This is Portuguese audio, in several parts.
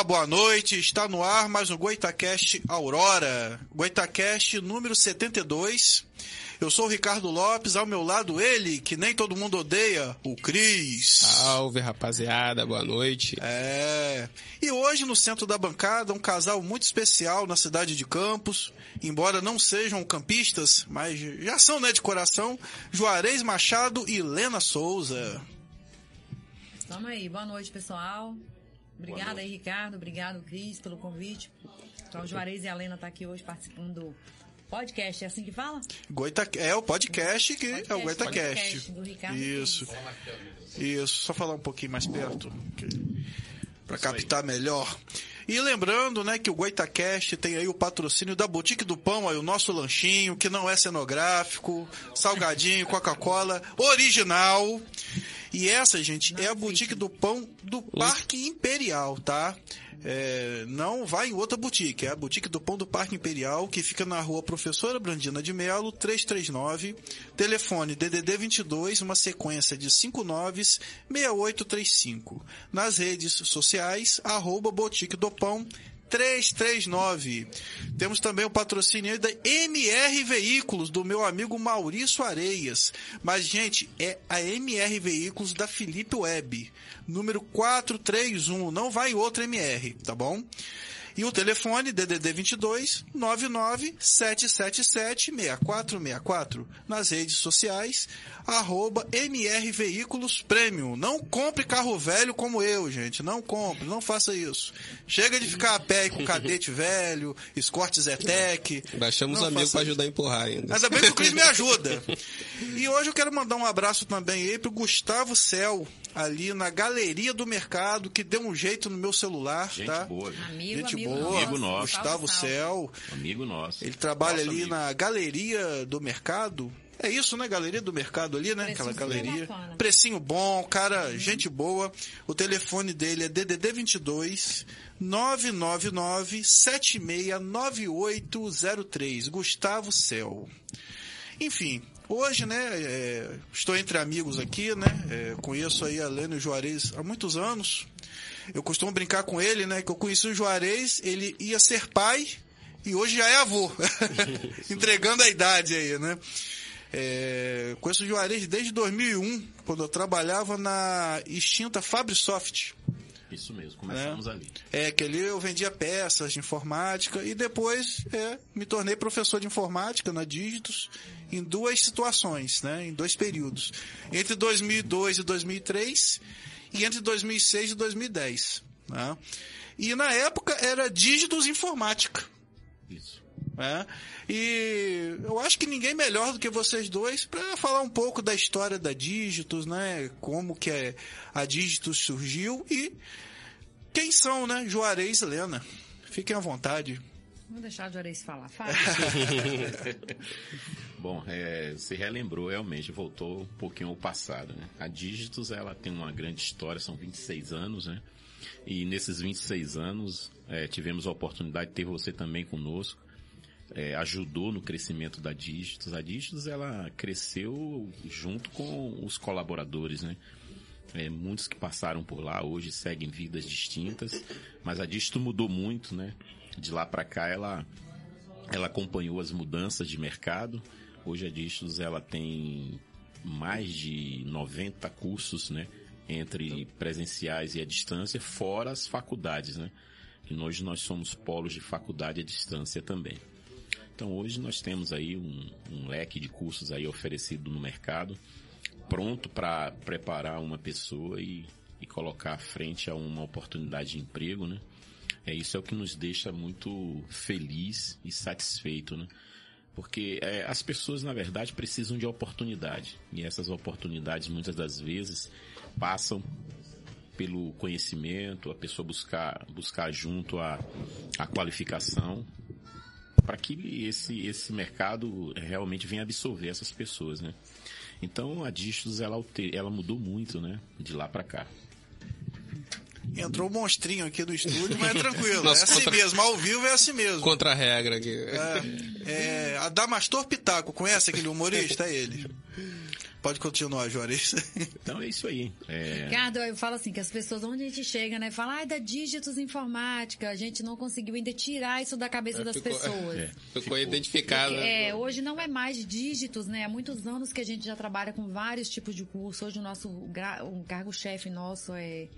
Olá, boa noite. Está no ar mais um Goitacast Aurora. Goitacast número 72. Eu sou o Ricardo Lopes, ao meu lado ele, que nem todo mundo odeia, o Cris. Salve, rapaziada, boa noite. É. E hoje no centro da bancada, um casal muito especial na cidade de Campos. Embora não sejam campistas, mas já são, né, de coração. Juarez Machado e Lena Souza. Tamo aí, boa noite, pessoal. Obrigada aí, Ricardo. Obrigado, Cris, pelo convite. Então, o Juarez e a Lena tá aqui hoje participando do podcast, é assim que fala? Goita, é o podcast que Podcast, é o Goitacast. podcast do Ricardo Isso. Isso, só falar um pouquinho mais perto para captar melhor. E lembrando, né, que o Goitacast tem aí o patrocínio da Boutique do Pão, aí o nosso lanchinho, que não é cenográfico, salgadinho, Coca-Cola, original. E essa, gente, é a Boutique do Pão do Parque Imperial, tá? É, não vai em outra boutique, é a boutique do Pão do Parque Imperial, que fica na rua Professora Brandina de Melo, 339, telefone DDD 22, uma sequência de 596835. Nas redes sociais, arroba Boutique do Pão 339. Temos também o patrocínio da MR Veículos, do meu amigo Maurício Areias. Mas, gente, é a MR Veículos da Felipe Web, número 431. Não vai outra MR, tá bom? E o telefone DDD 22 99 777 6464. Nas redes sociais, arroba MR Veículos Premium. Não compre carro velho como eu, gente. Não compre, não faça isso. Chega de ficar a pé com cadete velho, Escort Zetec. Baixamos amigos pra ajudar a empurrar ainda. Ainda bem que o Cris me ajuda. E hoje eu quero mandar um abraço também aí pro Gustavo Cel, ali na Galeria do Mercado, que deu um jeito no meu celular, Gente tá? boa, viu? Amigo, Gente amigo boa. Amigo nosso. Gustavo Salve. Cel. amigo nosso. Ele trabalha Nosso ali amigo. na Galeria do Mercado. É isso, né? Galeria do Mercado ali, né? Precinho Aquela galeria. bacana. Precinho bom, cara, gente boa. O telefone dele é DDD 22 999 769803. Gustavo Cel. Enfim, hoje, né, é, estou entre amigos aqui, né, é, conheço aí a Leno Juarez há muitos anos. Eu costumo brincar com ele, né, que eu conheci o Juarez, ele ia ser pai e hoje já é avô, entregando a idade aí, né. É, conheço o Juarez desde 2001, quando eu trabalhava na extinta Fabrisoft. Isso mesmo, começamos ali. É, que ali eu vendia peças de informática e depois é, me tornei professor de informática na Dígitos em duas situações, né, em dois períodos. Entre 2002 e 2003 e entre 2006 e 2010. Né? E na época era Dígitos Informática. Isso. Né? E eu acho que ninguém melhor do que vocês dois para falar um pouco da história da Dígitos, né? Como que é- a Dígitos surgiu e quem são, né? Juarez e Lena. Fiquem à vontade. Vou deixar o Juarez falar. Fala. Bom, é, se relembrou realmente, voltou um pouquinho ao passado, né? A Dígitos, ela tem uma grande história, são 26 anos, né? E nesses 26 anos, é, tivemos a oportunidade de ter você também conosco. É, ajudou no crescimento da Dígitos. A Dígitos, ela cresceu junto com os colaboradores, né? É, muitos que passaram por lá hoje seguem vidas distintas, mas a Dígitos mudou muito, né? De lá para cá, ela ela acompanhou as mudanças de mercado. Hoje a Distos ela tem mais de 90 cursos, né, entre presenciais e à distância, fora as faculdades, né? Que hoje nós somos polos de faculdade à distância também. Então hoje nós temos aí um, um leque de cursos aí oferecido no mercado, pronto para preparar uma pessoa e, e colocar frente a uma oportunidade de emprego, né? É isso é o que nos deixa muito feliz e satisfeito, né? Porque é, as pessoas, na verdade, precisam de oportunidade. E essas oportunidades, muitas das vezes, passam pelo conhecimento, a pessoa buscar, buscar junto a, a qualificação, para que esse, esse mercado realmente venha absorver essas pessoas, né? Então, a Distos, ela, ela mudou muito, né? De lá para cá. Entrou um monstrinho aqui do estúdio, mas é tranquilo. Nossa, é assim contra- mesmo, ao vivo é assim mesmo. Contra a regra aqui. É, é, Adamastor Pitaco, conhece aquele humorista? É ele. Pode continuar, Juarez. Então é isso aí. É... Ricardo, eu falo assim, que as pessoas, onde a gente chega, né? Fala, ai, da dígitos informática, a gente não conseguiu ainda tirar isso da cabeça das ficou, pessoas. É, Ficou, ficou. identificado. É, hoje não é mais dígitos, né? Há muitos anos que a gente já trabalha com vários tipos de curso. Hoje o nosso o cargo-chefe nosso é,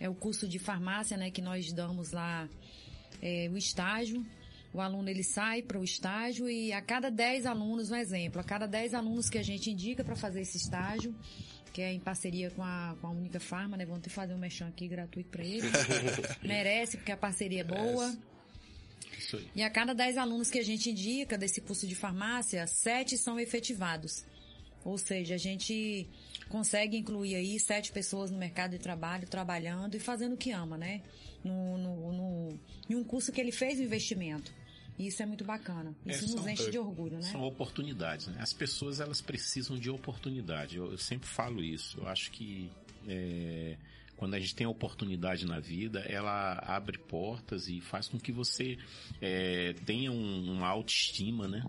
é o curso de farmácia, né? Que nós damos lá é, o estágio. O aluno ele sai para o estágio e a cada 10 alunos, um exemplo, a cada 10 alunos que a gente indica para fazer esse estágio, que é em parceria com a, com a Única Farma, né? Vamos ter que fazer um mexão aqui gratuito para ele. Merece, porque a parceria é boa. Isso aí. E a cada 10 alunos que a gente indica desse curso de farmácia, 7 são efetivados. Ou seja, a gente consegue incluir aí 7 pessoas no mercado de trabalho, trabalhando e fazendo o que ama, né? No, no, no, em um curso que ele fez o investimento. E isso é muito bacana. É, Isso nos são- enche de orgulho, né? São oportunidades, né? As pessoas elas precisam de oportunidade. Eu, eu sempre falo isso. Eu acho que é, quando a gente tem a oportunidade na vida, ela abre portas e faz com que você é, tenha um- uma autoestima, né?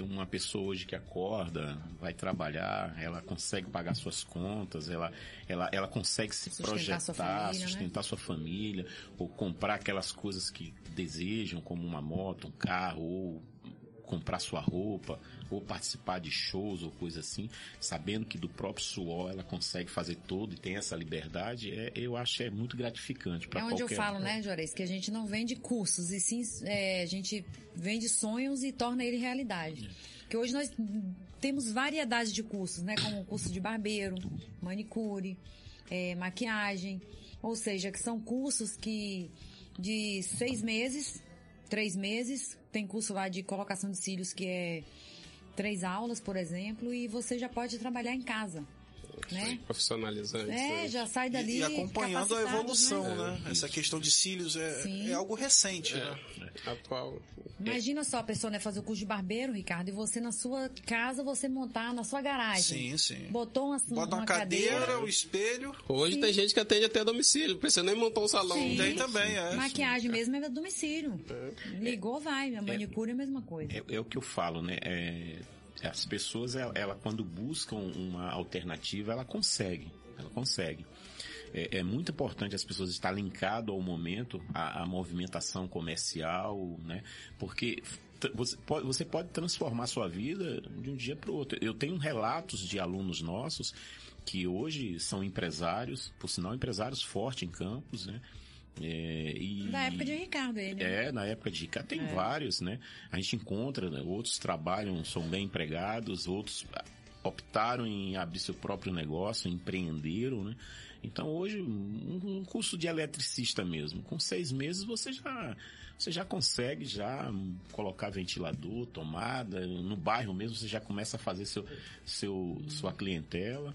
Porque uma pessoa hoje que acorda, vai trabalhar, ela consegue pagar suas contas, ela, ela, ela consegue se Sustentar projetar, sua família, né? sustentar sua família, ou comprar aquelas coisas que desejam, como uma moto, um carro, ou comprar sua roupa, ou participar de shows ou coisa assim, sabendo que do próprio suor ela consegue fazer tudo e tem essa liberdade, é, eu acho é muito gratificante para É onde eu falo, um. né, Juarez, que a gente não vende cursos, e sim é, a gente vende sonhos e torna ele realidade. Que hoje nós temos variedade de cursos, né? Como o curso de barbeiro, manicure, é, maquiagem. Ou seja, que são cursos que de seis meses, três meses, tem curso lá de colocação de cílios que é três aulas, por exemplo, e você já pode trabalhar em casa. Né? Profissionalizante. É, né? já sai dali. E acompanhando a capacitado, evolução, né? né? Essa questão de cílios é, Sim. é algo recente, né? Atual. Imagina só a pessoa né, fazer o curso de barbeiro, Ricardo, e você na sua casa, você montar na sua garagem. Sim, sim. Botou uma, Bota uma cadeira, o espelho. Hoje tem gente que atende até a domicílio, precisa nem montar um salão. Sim. Tem também, é. Maquiagem mesmo é do domicílio. Ligou, vai. A manicure é a mesma coisa. É, é o que eu falo, né? É, as pessoas, ela, ela, quando buscam uma alternativa, ela consegue. Ela consegue. É, é muito importante as pessoas estar linkado ao momento, à, movimentação comercial, né? Porque você pode, você pode transformar sua vida de um dia para o outro. Eu tenho relatos de alunos nossos que hoje são empresários, por sinal empresários fortes em campos, né? É, e, Da época de Ricardo, ele. é, na época de cá tem vários, né? A gente encontra, né? outros trabalham, são bem empregados, outros optaram em abrir seu próprio negócio, empreenderam, né? Então hoje, um, um curso de eletricista mesmo, com seis meses você já, você já consegue já colocar ventilador, tomada, no bairro mesmo você já começa a fazer seu, seu, sua clientela.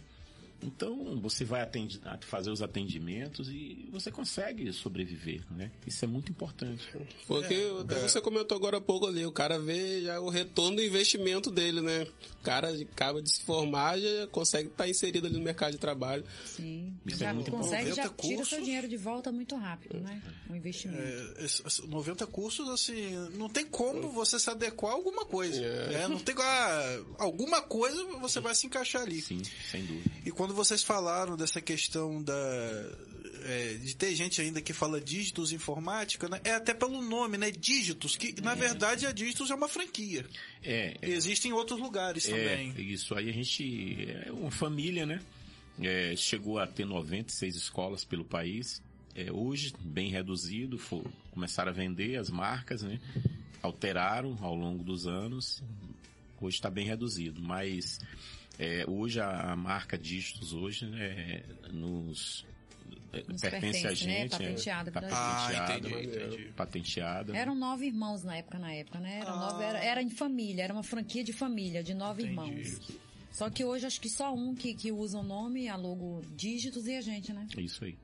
Então, você vai atende- fazer os atendimentos e você consegue sobreviver, né? Isso é muito importante. Porque até você comentou agora há pouco ali, o cara vê já o retorno do investimento dele, né? O cara acaba de se formar, já consegue estar inserido ali no mercado de trabalho. Sim. Isso já é muito consegue, já 90 tira seu cursos. dinheiro de volta muito rápido, né? O investimento. É, esses 90 cursos, assim, não tem como você se adequar a alguma coisa. É. né? Não tem ah, alguma coisa você vai se encaixar ali. Sim, sem dúvida. E quando vocês falaram dessa questão da é, de ter gente ainda que fala dígitos informática, né? É até pelo nome, né? Dígitos, que na verdade a dígitos é uma franquia. É, é, Existe em outros lugares é, também. isso aí a gente é uma família, né? É, chegou a ter 96 escolas pelo país. É, hoje, bem reduzido, fo- começaram a vender as marcas, né? Alteraram ao longo dos anos. Hoje está bem reduzido, mas é, hoje a, a marca Dígitos hoje é, nos é, Nos pertence a pertence, né? gente, Patenteada é, tá pela Ah, patenteada, entendi, entendi. patenteada. Eram nove irmãos na época, na época, né? Era, Ah. nove, era, era em família, era uma franquia de família, de nove Entendi. irmãos. Só que hoje acho que só um que, que usa o nome, a logo dígitos e a gente, né? Isso aí.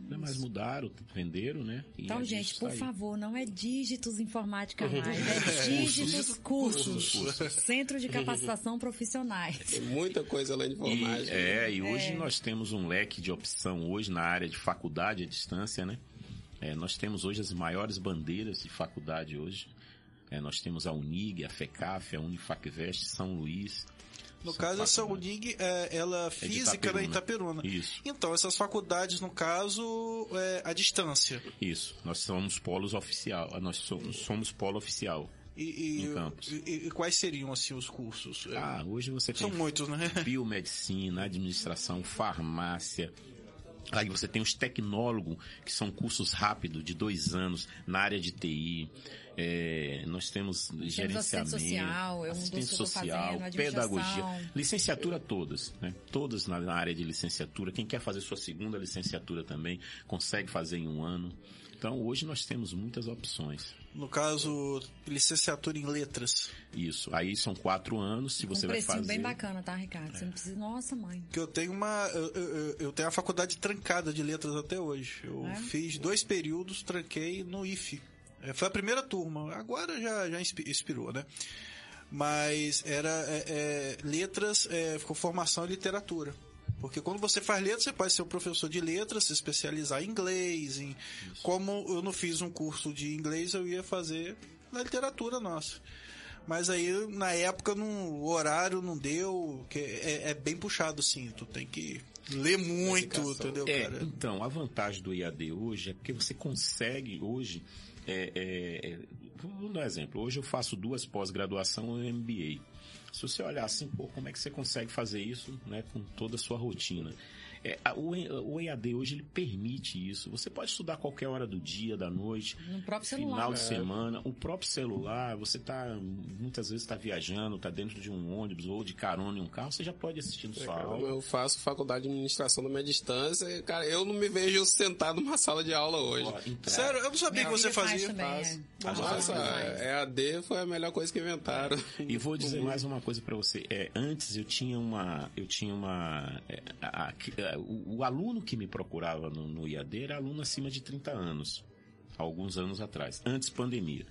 Não, mas mudaram, venderam, né? E Então, gente, por tá aí. favor, não é dígitos informática mais, é dígitos cursos. Centro de capacitação profissionais. Tem muita coisa além de E, formagem. é, e hoje nós temos um leque de opção hoje na área de faculdade à distância, né? É, nós temos hoje as maiores bandeiras de faculdade hoje. É, nós temos a Unig, a FECAF, a Unifacvest, São Luís, No São caso, essa. Unig, é, ela de física, né, em Itaperuna. Isso. Então, essas faculdades, no caso, é a distância. Isso, nós somos polos oficial, nós somos, somos polo oficial. E, e- e- e quais seriam, assim, os cursos? É, Ah, hoje você tem São muitos, né? biomedicina, administração, farmácia. Aí você tem os tecnólogos, que são cursos rápidos, de dois anos, na área de TI. É, nós temos gerenciamento, assistente social, é assistente social, fazendo, pedagogia, licenciatura todas, né? Todas na, na área de licenciatura. Quem quer fazer sua segunda licenciatura também, consegue fazer em um ano. Então, hoje nós temos muitas opções. No caso, licenciatura em letras. Isso. Aí são quatro anos, se você um vai fazer. bem bacana, tá, Ricardo? Você não precisa. Nossa, mãe. Que eu tenho uma. Eu, eu- eu tenho a faculdade trancada de letras até hoje. Eu É? fiz dois períodos, tranquei no IFE. É, Foi a primeira turma. Agora já, já inspi- expirou, né? Mas era é, é, letras, é, ficou formação em literatura. Porque quando você faz letras, você pode ser um professor de letras, se especializar em inglês. Em, como eu não fiz um curso de inglês, eu ia fazer na literatura nossa. Mas aí, na época, não, o horário não deu, que é, é bem puxado, sim. Tu tem que ler muito, entendeu, É, cara? então, a vantagem do IAD hoje é porque você consegue hoje. É, é, é, dar um exemplo. Hoje eu faço duas pós-graduação em MBA. Se você olhar assim, pô, como é que você consegue fazer isso né, com toda a sua rotina? É, a- o, o EAD hoje ele permite isso. Você pode estudar a qualquer hora do dia, da noite, No próprio celular. final de É. semana, o próprio celular, você tá, muitas vezes está viajando, está dentro de um ônibus ou de carona em um carro, você já pode assistir no sua aula. Eu faço faculdade de administração na minha distância e, cara, eu não me vejo sentado numa sala de aula hoje. Então, Sério, eu não sabia Minha que você faz fazia. também, Faço. é. Nossa, Faz. EAD foi a melhor coisa que inventaram. E vou dizer mais uma coisa para você. É, antes eu tinha uma, eu tinha uma, é, a- a- é, o, o aluno que me procurava no, no IAD era aluno acima de 30 anos, alguns anos atrás, antes pandemia.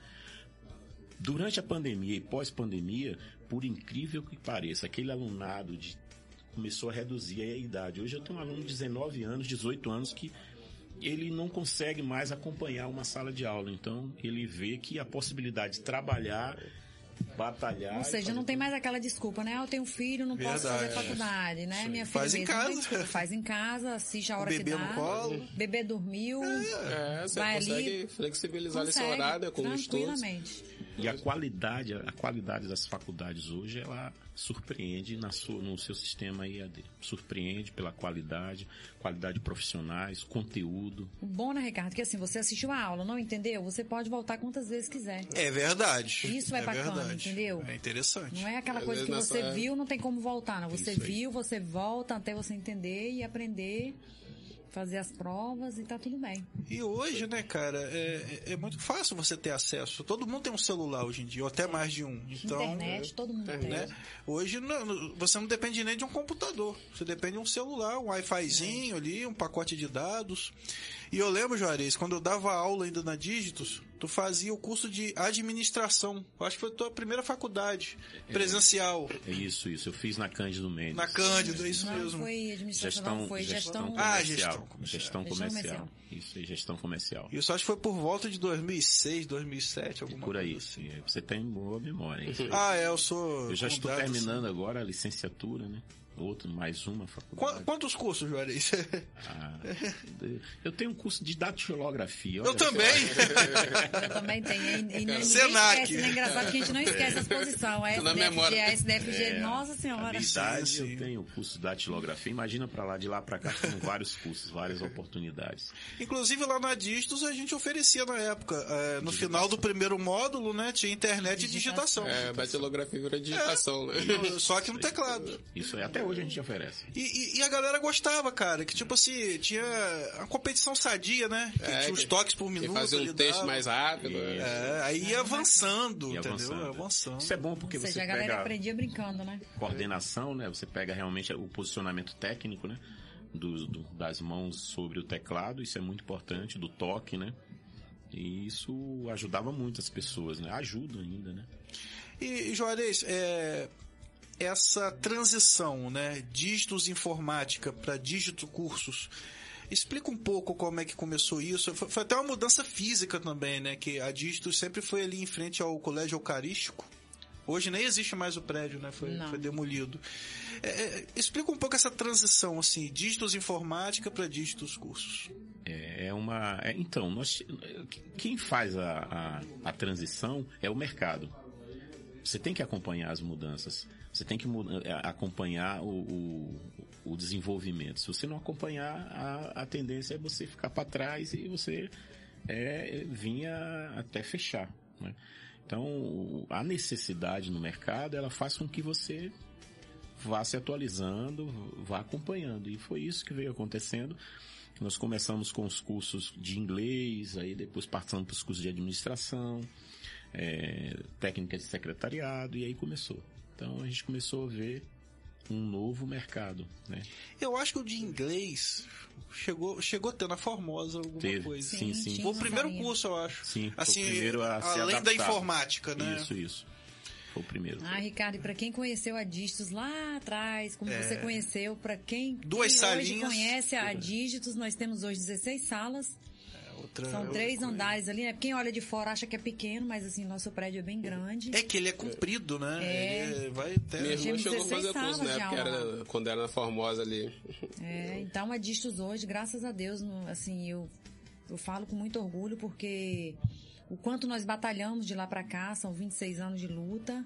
Durante a pandemia e pós-pandemia, por incrível que pareça, aquele alunado de começou a reduzir a idade. Hoje eu tenho um aluno de 19 anos, 18 anos que ele não consegue mais acompanhar uma sala de aula. Então, ele vê que a possibilidade de trabalhar, batalhar. Ou seja, não tem mais aquela desculpa, né? Ah, Eu tenho filho, não posso Verdade. fazer faculdade, né? Minha filha Faz em mesmo, casa. desculpa. Faz em casa, assiste a hora Bebê que dá. no colo. Bebê dormiu. É, você Vai consegue ali, flexibilizar esse consegue, horário né, com os estudos. tranquilamente. E a qualidade, a qualidade das faculdades hoje, ela surpreende na sua, no seu sistema IAD. Surpreende pela qualidade, qualidade de profissionais, conteúdo. O bom, né, Ricardo, que assim, você assistiu a aula, não entendeu? Você pode voltar quantas vezes quiser. É verdade. Isso é bacana, verdade. entendeu? É interessante. Não é aquela Às coisa que você viu, não tem como voltar, não. Você viu, você volta até você entender e aprender, fazer as provas e tá tudo bem. E hoje, né, cara, é, é muito fácil você ter acesso. Todo mundo tem um celular hoje em dia, ou até mais de um. Então, Internet, todo mundo tem. né? Hoje não- você não depende nem de um computador. Você depende de um celular, um Wi-Fizinho ali, um pacote de dados. E eu lembro, Juarez, quando eu dava aula ainda na Dígitos, tu fazia o curso de administração. Eu acho que foi a tua primeira faculdade presencial. É isso, isso. Eu fiz na Cândido Mendes. Na Cândido, é isso Não mesmo. foi administração, Gestão, não, foi gestão. Ah, comercial. gestão comercial. Gestão Gestão comercial. comercial. Isso aí, gestão comercial. Isso acho que foi por volta de 2006, 2007, alguma Por aí. coisa assim. Você tem boa memória. hein? Ah, é, eu sou. Eu já estou terminando agora a licenciatura, né? Outro, mais uma faculdade. Qu- Quantos cursos, Juarez? Ah, eu tenho um curso de datilografia. Eu também. Eu também tenho. E, e Senac. esquece, né? Engraçado que a gente não esquece as posições. A Tá na SDFG, memória. a SDFG, É, nossa A senhora. sim. eu tenho o curso de datilografia. Imagina pra lá, de lá pra cá, tem vários cursos, várias oportunidades. Inclusive lá na Distos a gente oferecia na época. é, no final do primeiro módulo, né? Tinha internet e digitação. É, datilografia vira digitação, né? Só que no teclado. Isso aí, até hoje a gente oferece. E, e- e a galera gostava, cara. Que tipo assim, tinha a competição sadia, né? Que É, tinha os que- toques por minuto. fazer um ali texto dava. mais rápido. né? É, aí ia avançando, E entendeu? avançando. Avançando. Isso é bom porque Ou seja, você a galera pega aprendia brincando, né? coordenação, né? Você pega realmente o posicionamento técnico, né? Do, do- das mãos sobre o teclado, isso é muito importante, do toque, né? E isso ajudava muito as pessoas, né? Ajuda ainda, né? E, Juarez, é, essa transição, né, dígitos informática para dígito cursos, explica um pouco como é que começou isso. Foi, foi até uma mudança física também, né, que a dígitos sempre foi ali em frente ao colégio eucarístico, Hoje nem existe mais o prédio, né? Foi, foi demolido. É, é, explica um pouco essa transição, assim, dígitos informática para dígitos cursos. É uma. é, então, nós, quem faz a, a, a transição é o mercado. Você tem que acompanhar as mudanças. Você tem que é, acompanhar o, o, o desenvolvimento. Se você não acompanhar, a, a tendência é você ficar para trás e você é, vinha até fechar. né? Então, a necessidade no mercado, ela faz com que você vá se atualizando, vá acompanhando. E foi isso que veio acontecendo. Nós começamos com os cursos de inglês, aí depois passamos para os cursos de administração, é, técnica de secretariado, e aí começou. Então a gente começou a ver um novo mercado, né? Eu acho que o de inglês chegou, chegou a ter na Formosa alguma Teve, coisa. sim, Sim. Foi o primeiro curso, eu acho. Sim, foi assim, o primeiro a além da informática, né? Isso, isso. Foi o primeiro. Ah, Ricardo, e para quem conheceu a Dígitos lá atrás, como você conheceu, para quem, É. Duas quem hoje salinhas. conhece a Dígitos, nós temos hoje 16 salas, Outra- são outra três coisa. andares ali, né? Quem olha de fora acha que é pequeno, mas assim, nosso prédio é bem grande. É que ele é comprido, né? É. Ele vai até... Minha irmã chegou a 16 fazer curso na época, era, quando era na Formosa ali. É, então a Distos hoje, graças a Deus, assim, eu, eu falo com muito orgulho porque o quanto nós batalhamos de lá pra cá, são 26 anos de luta,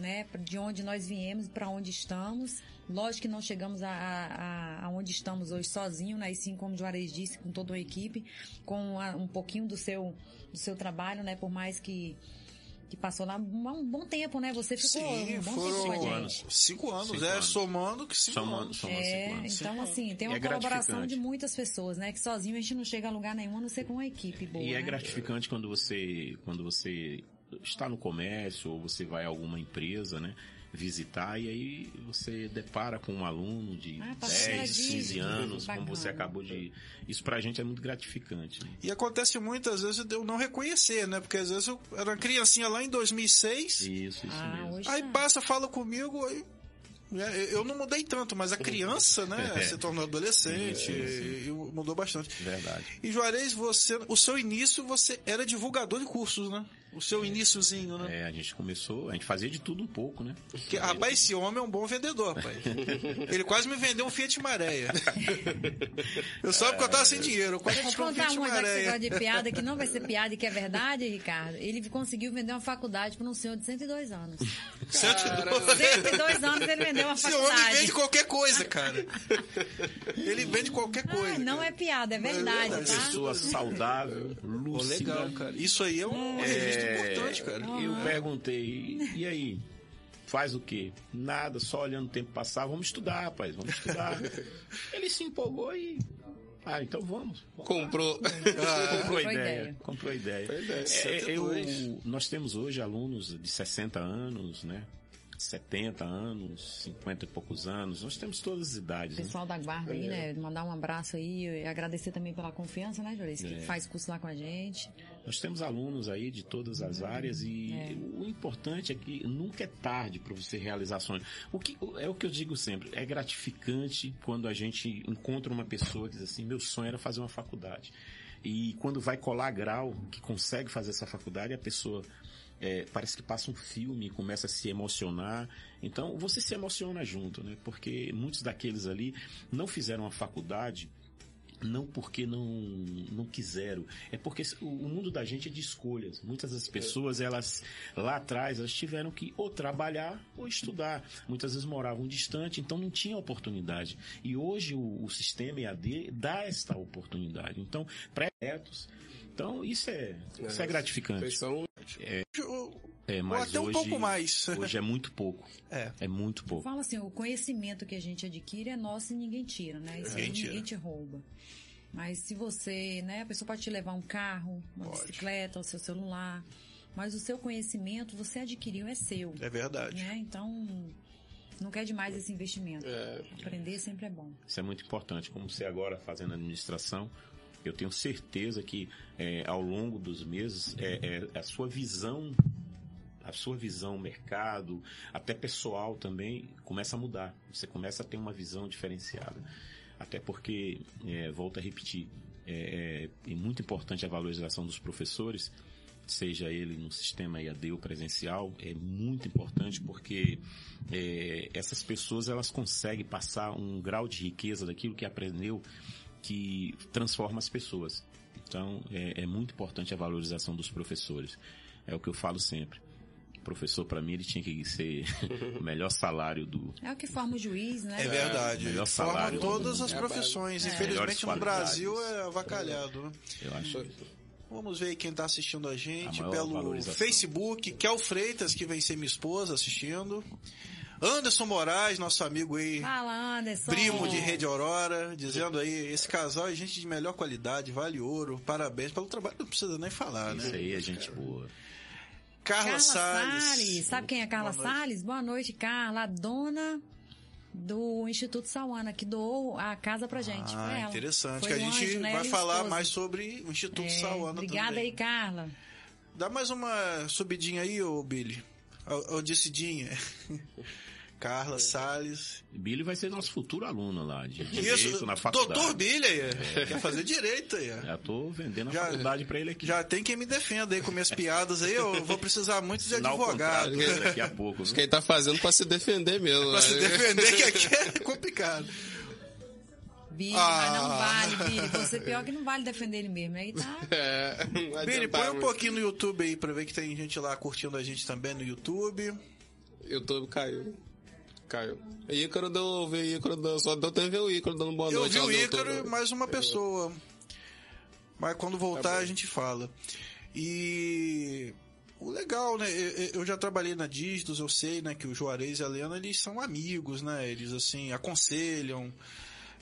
né, de onde nós viemos para onde estamos. Lógico que não chegamos a, a, a onde estamos hoje sozinho, né, e sim, como o Juarez disse, com toda uma equipe, com a- um pouquinho do seu, do seu trabalho, né, por mais que que passou lá um, um bom tempo, né? Você ficou Sim, um bom foram tempo a Cinco anos. Cinco anos, Cinco é, anos. somando que cinco Somando, anos. somando É, cinco anos. então assim, tem E uma é colaboração de muitas pessoas, né? Que sozinho a gente não chega a lugar nenhum, a não ser com uma equipe boa. E é né? gratificante quando você, quando você está no comércio ou você vai a alguma empresa, né? Visitar e aí você depara com um aluno de Ah, passou 10, a 15 dígito, anos, como você acabou de. Isso pra gente é muito gratificante. Né? E acontece muitas vezes de eu não reconhecer, né? Porque às vezes eu era uma criancinha lá em 2006, Isso, isso Ah, mesmo. aí tá. passa, fala comigo, aí... né, Eu não mudei tanto, mas a criança, né, É. se tornou adolescente Sim, sim, e e mudou bastante. Verdade. E Juarez, você, o seu início, você era divulgador de cursos, né? O seu iniciozinho, né? É, a gente começou, a gente fazia de tudo um pouco, né? Que, rapaz, esse homem é um bom vendedor, rapaz. Ele quase me vendeu um Fiat Maréia. Eu só porque eu tava sem dinheiro, eu quase Deixa eu te comprei um contar Fiat uma já que você Maréia. gosta de piada, que não vai ser piada e que é verdade, Ricardo. Ele conseguiu vender uma faculdade para um senhor de 102 anos. 102. 102 anos ele vendeu uma Esse homem faculdade. vende qualquer coisa, cara. Ele vende qualquer coisa. Ah, não cara. é piada, é verdade, verdade. tá? Pessoa saudável, lúcida. legal, cara. Isso aí é um registro importante, cara. Eu perguntei, e aí? Faz o quê? Nada, só olhando o tempo passar. Vamos estudar, rapaz, vamos estudar. Ele se empolgou e. Ah, então vamos. Comprou. Comprou a Comprou ideia. ideia. Comprou a ideia. Ideia. É, eu, 72. nós temos hoje alunos de 60 anos, né? 70 anos, 50 e poucos anos. Nós temos todas as idades. né? Pessoal da guarda aí, né? Mandar um abraço aí e agradecer também pela confiança, né, Joris? Que É. faz curso lá com a gente. Nós temos alunos aí de todas as áreas e É. o importante é que nunca é tarde para você realizar sonhos. O que é o que eu digo sempre, é gratificante quando a gente encontra uma pessoa que diz assim, meu sonho era fazer uma faculdade. E quando vai colar grau, que consegue fazer essa faculdade, a pessoa é, parece que passa um filme e começa a se emocionar. Então, você se emociona junto, né? Porque muitos daqueles ali não fizeram a faculdade não porque não, não quiseram, é porque o, mundo da gente é de escolhas. Muitas das pessoas, elas lá atrás, elas tiveram que ou trabalhar ou estudar. Muitas vezes moravam distante, então não tinha oportunidade. E hoje o, o sistema EAD dá esta oportunidade. Então, projetos. Então, isso é, isso é gratificante. Vocês são Ou É, mas até um hoje, pouco mais. Hoje é muito pouco. É. É muito pouco. Fala assim, o conhecimento que a gente adquire é nosso e ninguém tira, né? Isso aí Ninguém tira. ninguém te rouba. Mas se você, né, a pessoa pode te levar um carro, uma Pode. bicicleta, o seu celular, mas o seu conhecimento você adquiriu, é seu, É verdade. né? Então, não quer demais esse investimento. É. Aprender sempre é bom. Isso é muito importante. Como você agora fazendo administração, eu tenho certeza que é, ao longo dos meses é, é, a sua visão, a sua visão é, mercado, até pessoal também começa a mudar. Você começa a ter uma visão diferenciada. Até porque, é, volto a repetir, é, é muito importante a valorização dos professores. seja ele no sistema EAD ou presencial, é muito importante porque é, essas pessoas elas conseguem passar um grau de riqueza daquilo que aprendeu que transforma as pessoas. Então, é, é muito importante a valorização dos professores. É o que eu falo sempre professor, para mim, ele tinha que ser o melhor salário do. É o que forma o juiz, né? É verdade. melhor forma salário todas do as profissões. É. Infelizmente no Brasil é avacalhado. né? Eu acho. Vamos ver aí quem tá assistindo a gente A pelo. Facebook. Kel Freitas, que vem ser minha esposa, assistindo. Anderson Moraes, nosso amigo aí. Fala, Anderson. Primo de Rede Aurora, dizendo aí, esse casal é gente de melhor qualidade, vale ouro, parabéns pelo trabalho, não precisa nem falar, Isso né? aí é gente boa. Carla, Carla Salles. Salles. Sabe quem é Carla Boa. Salles? Boa noite, Carla. A dona do Instituto Sauana, que doou a casa pra gente. Ah, interessante, Foi que a gente anjo, né? vai falar esposo. mais sobre o Instituto É, Sauana Obrigada também. aí, Carla. Dá mais uma subidinha aí, ô Billy. Ô, ô Dissidinha. Carla Salles. Billy vai ser nosso futuro aluno lá de Isso, direito na faculdade. doutor Billy aí. Quer fazer direito aí. ó. Já tô vendendo a Já- faculdade pra ele aqui. Já tem quem me defenda aí com minhas piadas aí, eu vou precisar muito de Assinar o advogado. daqui a pouco. Viu? que ele tá fazendo pra se defender mesmo. Pra se né? defender, que aqui é complicado. Billy, Ah. mas não vale, Billy. Você pior que não vale defender ele mesmo. Aí tá. É, Billy, põe um pouquinho no YouTube aí pra ver que tem gente lá curtindo a gente também no YouTube. YouTube caiu. Caiu. Ícaro deu, vi Ícaro deu, só deu ver o Ícaro dando boa Eu noite. vi lá o Ícaro e mais uma pessoa. Mas quando voltar a gente fala. E o legal, né? eu- Eu já trabalhei na Dígitos, eu sei, né, que o Juarez e a Helena, eles são amigos, né? Eles assim aconselham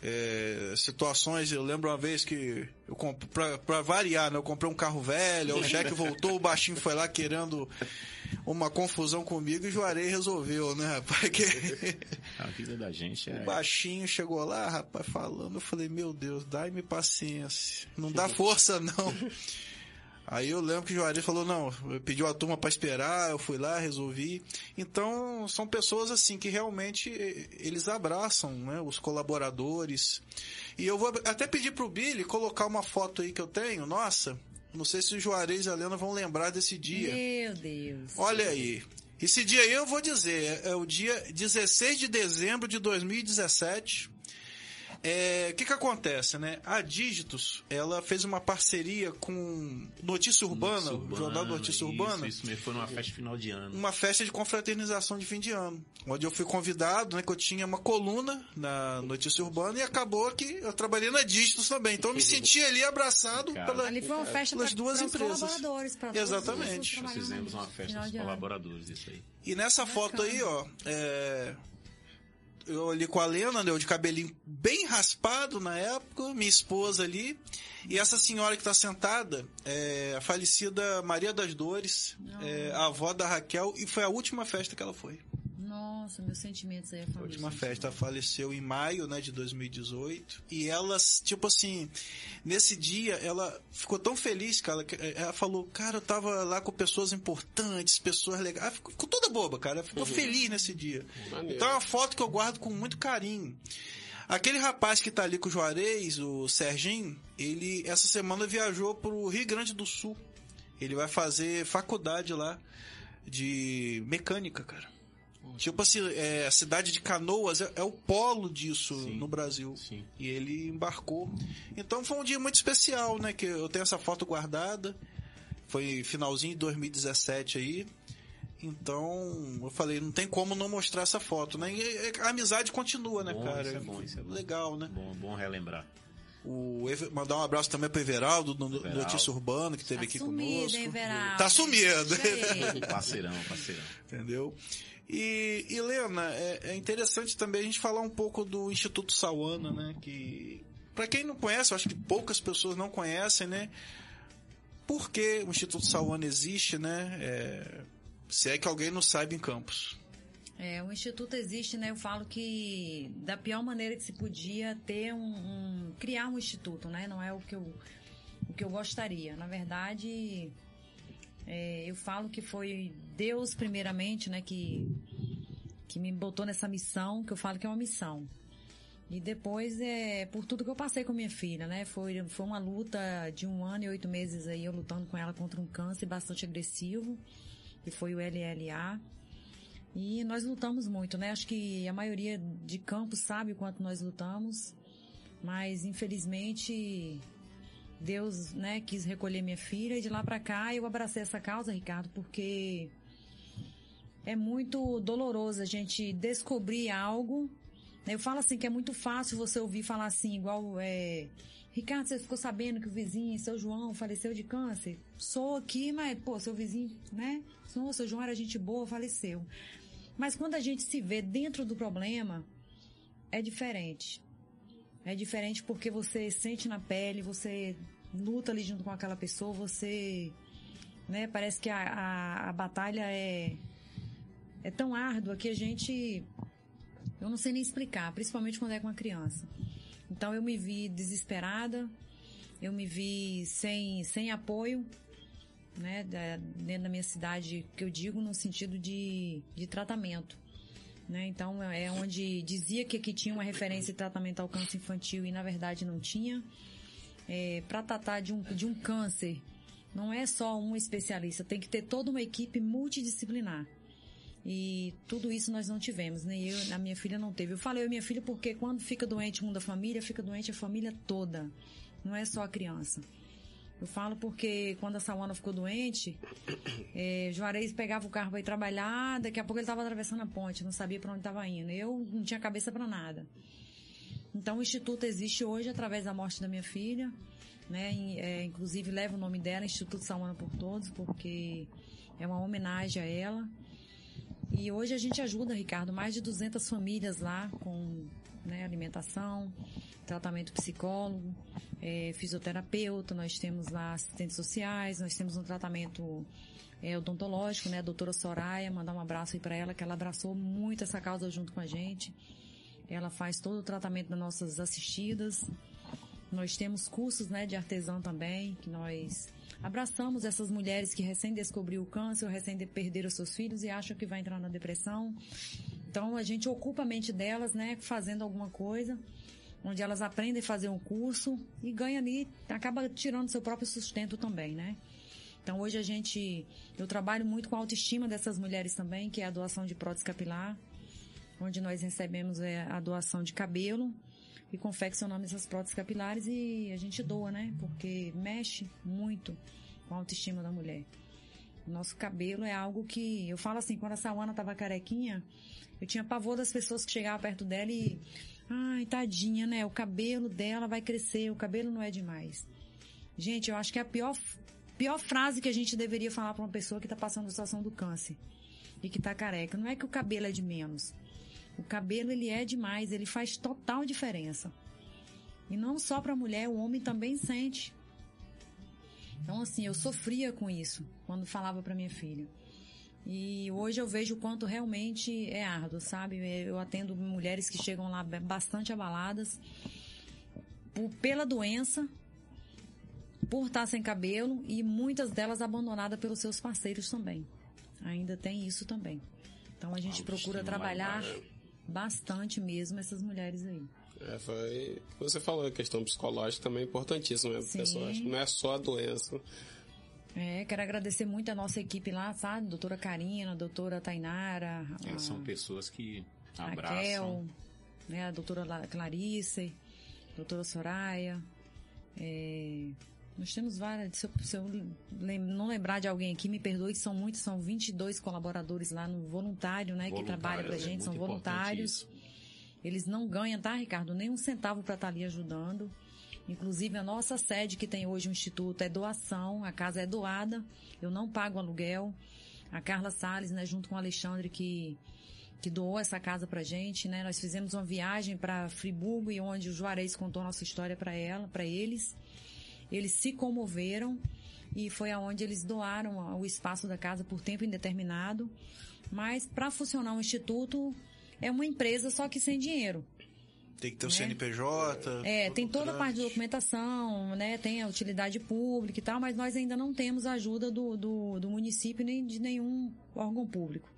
é, situações. Eu lembro uma vez que eu comp... pra, pra variar, né? Eu comprei um carro velho, o cheque voltou, o baixinho foi lá querendo uma confusão comigo e o Juarez resolveu, né, rapaz? Que... A vida da gente é. O baixinho chegou lá, rapaz, falando. Eu falei, meu Deus, dai-me paciência. Não dá força, não. Aí eu lembro que o Juarez falou, não, pediu a turma para esperar, eu fui lá, resolvi. Então, são pessoas assim que realmente eles abraçam, né, os colaboradores. E eu vou até pedir pro Billy colocar uma foto aí que eu tenho, nossa. Não sei se o Juarez e a Helena vão lembrar desse dia. Meu Deus. Olha aí. Esse dia aí eu vou dizer, é o dia 16 de dezembro de 2017. É, O que que acontece, né? A Dígitos, ela fez uma parceria com Notícia Urbana, o Jornal Notícia isso, Urbana, Isso mesmo, foi numa festa final de ano. uma festa de confraternização de fim de ano, onde eu fui convidado, né, que eu tinha uma coluna na Notícia Urbana e acabou que eu trabalhei na Dígitos também. Então eu me senti ali abraçado Cara. pela, Ali foi uma festa pelas duas empresas. colaboradores. Pra Exatamente. Nós fizemos uma festa dos colaboradores, isso aí. E nessa foto aí, ó, é, eu ali com a Lena, né, eu de cabelinho bem raspado na época, minha esposa ali, e essa senhora que tá sentada, é a falecida Maria das Dores, é, a avó da Raquel, e foi a última festa que ela foi. Nossa, meus sentimentos aí, a A família. última festa ela faleceu em maio, né, de 2018. E ela, tipo assim, nesse dia, ela ficou tão feliz, cara, que eh, ela falou, cara, eu tava lá com pessoas importantes, pessoas legais. Ela ficou, ficou toda boba, cara. Ela ficou feliz nesse dia. Maneiro. Então é uma foto que eu guardo com muito carinho. Aquele rapaz que tá ali com o Juarez, o Serginho, ele essa semana viajou pro Rio Grande do Sul. Ele vai fazer faculdade lá de mecânica, cara. Tipo assim, é, a cidade de Canoas é, é o polo disso Sim. no Brasil. Sim. E ele embarcou. Então foi um dia muito especial, né? Que eu tenho essa foto guardada. Foi finalzinho de 2017 aí. Então, eu falei, não tem como não mostrar essa foto, né? E a amizade continua, né, Bom, cara? isso é bom, isso é bom. Legal, né? Bom, bom relembrar. O mandar um abraço também pro Everaldo, do do Everaldo. Notícia Urbana, que esteve Tá aqui sumido, conosco. hein, Everaldo? Tá sumido. Parceirão, parceirão. Entendeu? E, e Lena, é, é interessante também a gente falar um pouco do Instituto Sauana, né? Que, para quem não conhece, eu acho que poucas pessoas não conhecem, né? Por que o Instituto Sauana existe, né? É, se é que alguém não sabe em Campos. É, o Instituto existe, né? Eu falo que da pior maneira que se podia ter um, um- criar um instituto, né? Não é o que eu, o que eu gostaria. Na verdade, é, eu falo que foi Deus primeiramente, né? Que, que me botou nessa missão, que eu falo que é uma missão. E depois, é, por tudo que eu passei com minha filha, né? Foi, foi uma luta de um ano e oito meses aí, eu lutando com ela contra um câncer bastante agressivo, que foi o LLA. E nós lutamos muito, né? Acho que a maioria de campos sabe o quanto nós lutamos, mas infelizmente Deus, né, quis recolher minha filha e de lá para cá eu abracei essa causa, Ricardo, porque é muito doloroso a gente descobrir algo eu falo assim que é muito fácil você ouvir falar assim, igual é, Ricardo, você ficou sabendo que o vizinho, seu João, faleceu de câncer? Sou aqui, mas, pô, seu vizinho, né? Não, seu João era gente boa, faleceu. Mas quando a gente se vê dentro do problema, é diferente. É diferente porque você sente na pele, você luta ali junto com aquela pessoa, você, né, parece que a, a, a batalha é, é tão árdua que a gente eu não sei nem explicar, principalmente quando é com uma criança. Então eu me vi desesperada, eu me vi sem, sem apoio, né, dentro da minha cidade, que eu digo no sentido de, de tratamento. Né? Então é onde dizia que aqui tinha uma referência de tratamento ao câncer infantil e na verdade não tinha. É, Para tratar de um, de um câncer, não é só um especialista, tem que ter toda uma equipe multidisciplinar. E tudo isso nós não tivemos, nem eu, a minha filha não teve. Eu falei eu minha filha porque quando fica doente um da família, fica doente a família toda. Não é só a criança. Eu falo porque quando a Sawana ficou doente, é, Juarez pegava o carro para ir trabalhar, daqui a pouco ele estava atravessando a ponte, não sabia para onde estava indo. Eu não tinha cabeça para nada. Então o Instituto existe hoje através da morte da minha filha, né? É, inclusive leva o nome dela, Instituto Sawana por Todos, porque é uma homenagem a ela. E hoje a gente ajuda, Ricardo, mais de 200 famílias lá com né, alimentação, tratamento psicólogo, é, fisioterapeuta, nós temos lá assistentes sociais, nós temos um tratamento é, odontológico, né, a doutora Soraya, mandar um abraço aí para ela, que ela abraçou muito essa causa junto com a gente. Ela faz todo o tratamento das nossas assistidas. Nós temos cursos, né, de artesão também, que nós Abraçamos essas mulheres que recém descobriu o câncer, recém perderam seus filhos e acham que vai entrar na depressão. Então a gente ocupa a mente delas, né, fazendo alguma coisa, onde elas aprendem a fazer um curso e ganha ali, acaba tirando seu próprio sustento também, né? Então hoje a gente, eu trabalho muito com a autoestima dessas mulheres também, que é a doação de prótese capilar, onde nós recebemos é, a doação de cabelo, e confeccionamos essas próteses capilares e a gente doa, né? Porque mexe muito com a autoestima da mulher. O nosso cabelo é algo que, eu falo assim, quando a Sawana tava carequinha, eu tinha pavor das pessoas que chegavam perto dela e, ai, tadinha, né? O cabelo dela vai crescer, o cabelo não é demais. Gente, eu acho que é a pior, pior frase que a gente deveria falar para uma pessoa que está passando a situação do câncer e que está careca. Não é que o cabelo é de menos. O cabelo ele é demais, ele faz total diferença. E não só para a mulher, o homem também sente. Então assim, eu sofria com isso quando falava para minha filha. E hoje eu vejo o quanto realmente é árduo, sabe? Eu atendo mulheres que chegam lá bastante abaladas por, pela doença, por estar sem cabelo e muitas delas abandonadas pelos seus parceiros também. Ainda tem isso também. Então a gente procura trabalhar bastante mesmo essas mulheres aí. É, foi. Você falou a questão psicológica também é importantíssima, né? Sim. Pessoal, acho que não é só a doença. É, quero agradecer muito a nossa equipe lá, sabe? Doutora Karina, doutora Tainara. É, a... São pessoas que abraçam. Raquel, né? A doutora Clarice, doutora Soraya. É, nós temos várias. Se eu, se eu não lembrar de alguém aqui, me perdoe, são muitos, são 22 colaboradores lá no voluntário, né, que trabalha pra é gente, é são voluntários. Eles não ganham, tá, Ricardo? Nem um centavo para estar tá ali ajudando. Inclusive, a nossa sede que tem hoje o Instituto é doação, a casa é doada, eu não pago aluguel. A Carla Salles, né, junto com o Alexandre, que, que doou essa casa pra gente, né? Nós fizemos uma viagem para Friburgo e onde o Juarez contou nossa história para ela, para eles. Eles se comoveram e foi aonde eles doaram o espaço da casa por tempo indeterminado. Mas para funcionar um instituto é uma empresa só que sem dinheiro. Tem que ter o né? CNPJ. É, tem toda a parte de documentação, né? Tem a utilidade pública e tal, mas nós ainda não temos ajuda do, do, do município nem de nenhum órgão público.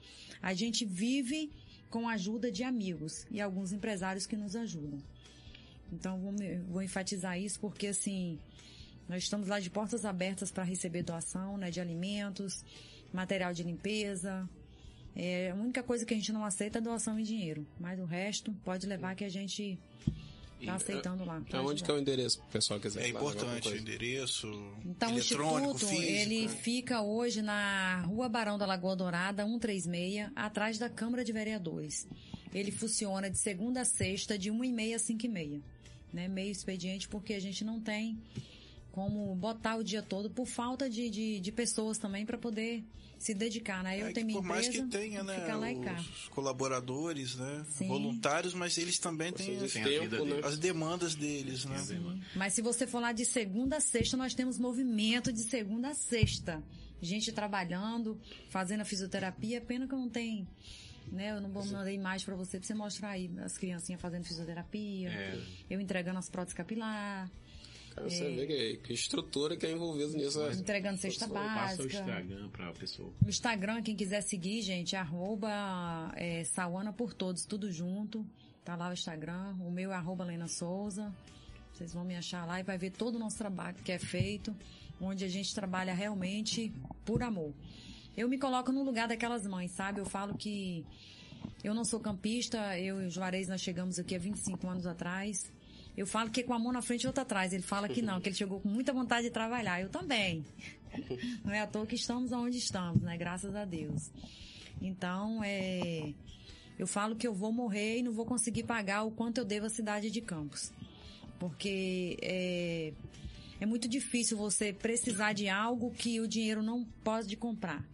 A gente vive com a ajuda de amigos e alguns empresários que nos ajudam. Então, vou, vou enfatizar isso porque, assim, nós estamos lá de portas abertas para receber doação, né, de alimentos, material de limpeza. É, a única coisa que a gente não aceita é doação em dinheiro, mas o resto pode levar que a gente está aceitando lá. Aonde que é o endereço o pessoal quiser É importante o endereço então, eletrônico, o Instituto, físico. ele fica hoje na Rua Barão da Lagoa Dourada, 136, atrás da Câmara de Vereadores. Ele funciona de segunda a sexta, de 1h30 a 5h30. Né? Meio expediente, porque a gente não tem como botar o dia todo por falta de, de, de pessoas também para poder se dedicar, né? Eu É tenho que minha por mais que tenha, né, fica lá e cá. os colaboradores, né, Sim. voluntários, mas eles também têm Vocês as, Tem a vida tempo, né? as demandas deles, né? Mas se você for lá de segunda a sexta, nós temos movimento de segunda a sexta. Gente trabalhando, fazendo a fisioterapia, pena que eu não tenho, né? Eu não vou mandar imagem pra você, pra você mostrar aí as criancinhas fazendo fisioterapia, É. eu entregando as próteses capilar, Cara, você vê que, que estrutura que é envolvida nisso. né? entregando cesta Passa o básica. Instagram para a pessoa. O Instagram, quem quiser seguir, gente, arroba é, Sauana por Todos, tudo junto. Tá lá o Instagram. O meu é arroba Lena Souza. Vocês vão me achar lá e vai ver todo o nosso trabalho que é feito, onde a gente trabalha realmente por amor. Eu me coloco no lugar daquelas mães, sabe? Eu falo que eu não sou campista, eu e o Juarez nós chegamos aqui há 25 anos atrás. Eu falo que com a mão na frente e outra atrás. Ele fala que não, que ele chegou com muita vontade de trabalhar. Eu também. Não é à toa que estamos onde estamos, né? Graças a Deus. Então, é, eu falo que eu vou morrer e não vou conseguir pagar o quanto eu devo à cidade de Campos. Porque é, é muito difícil você precisar de algo que o dinheiro não pode comprar.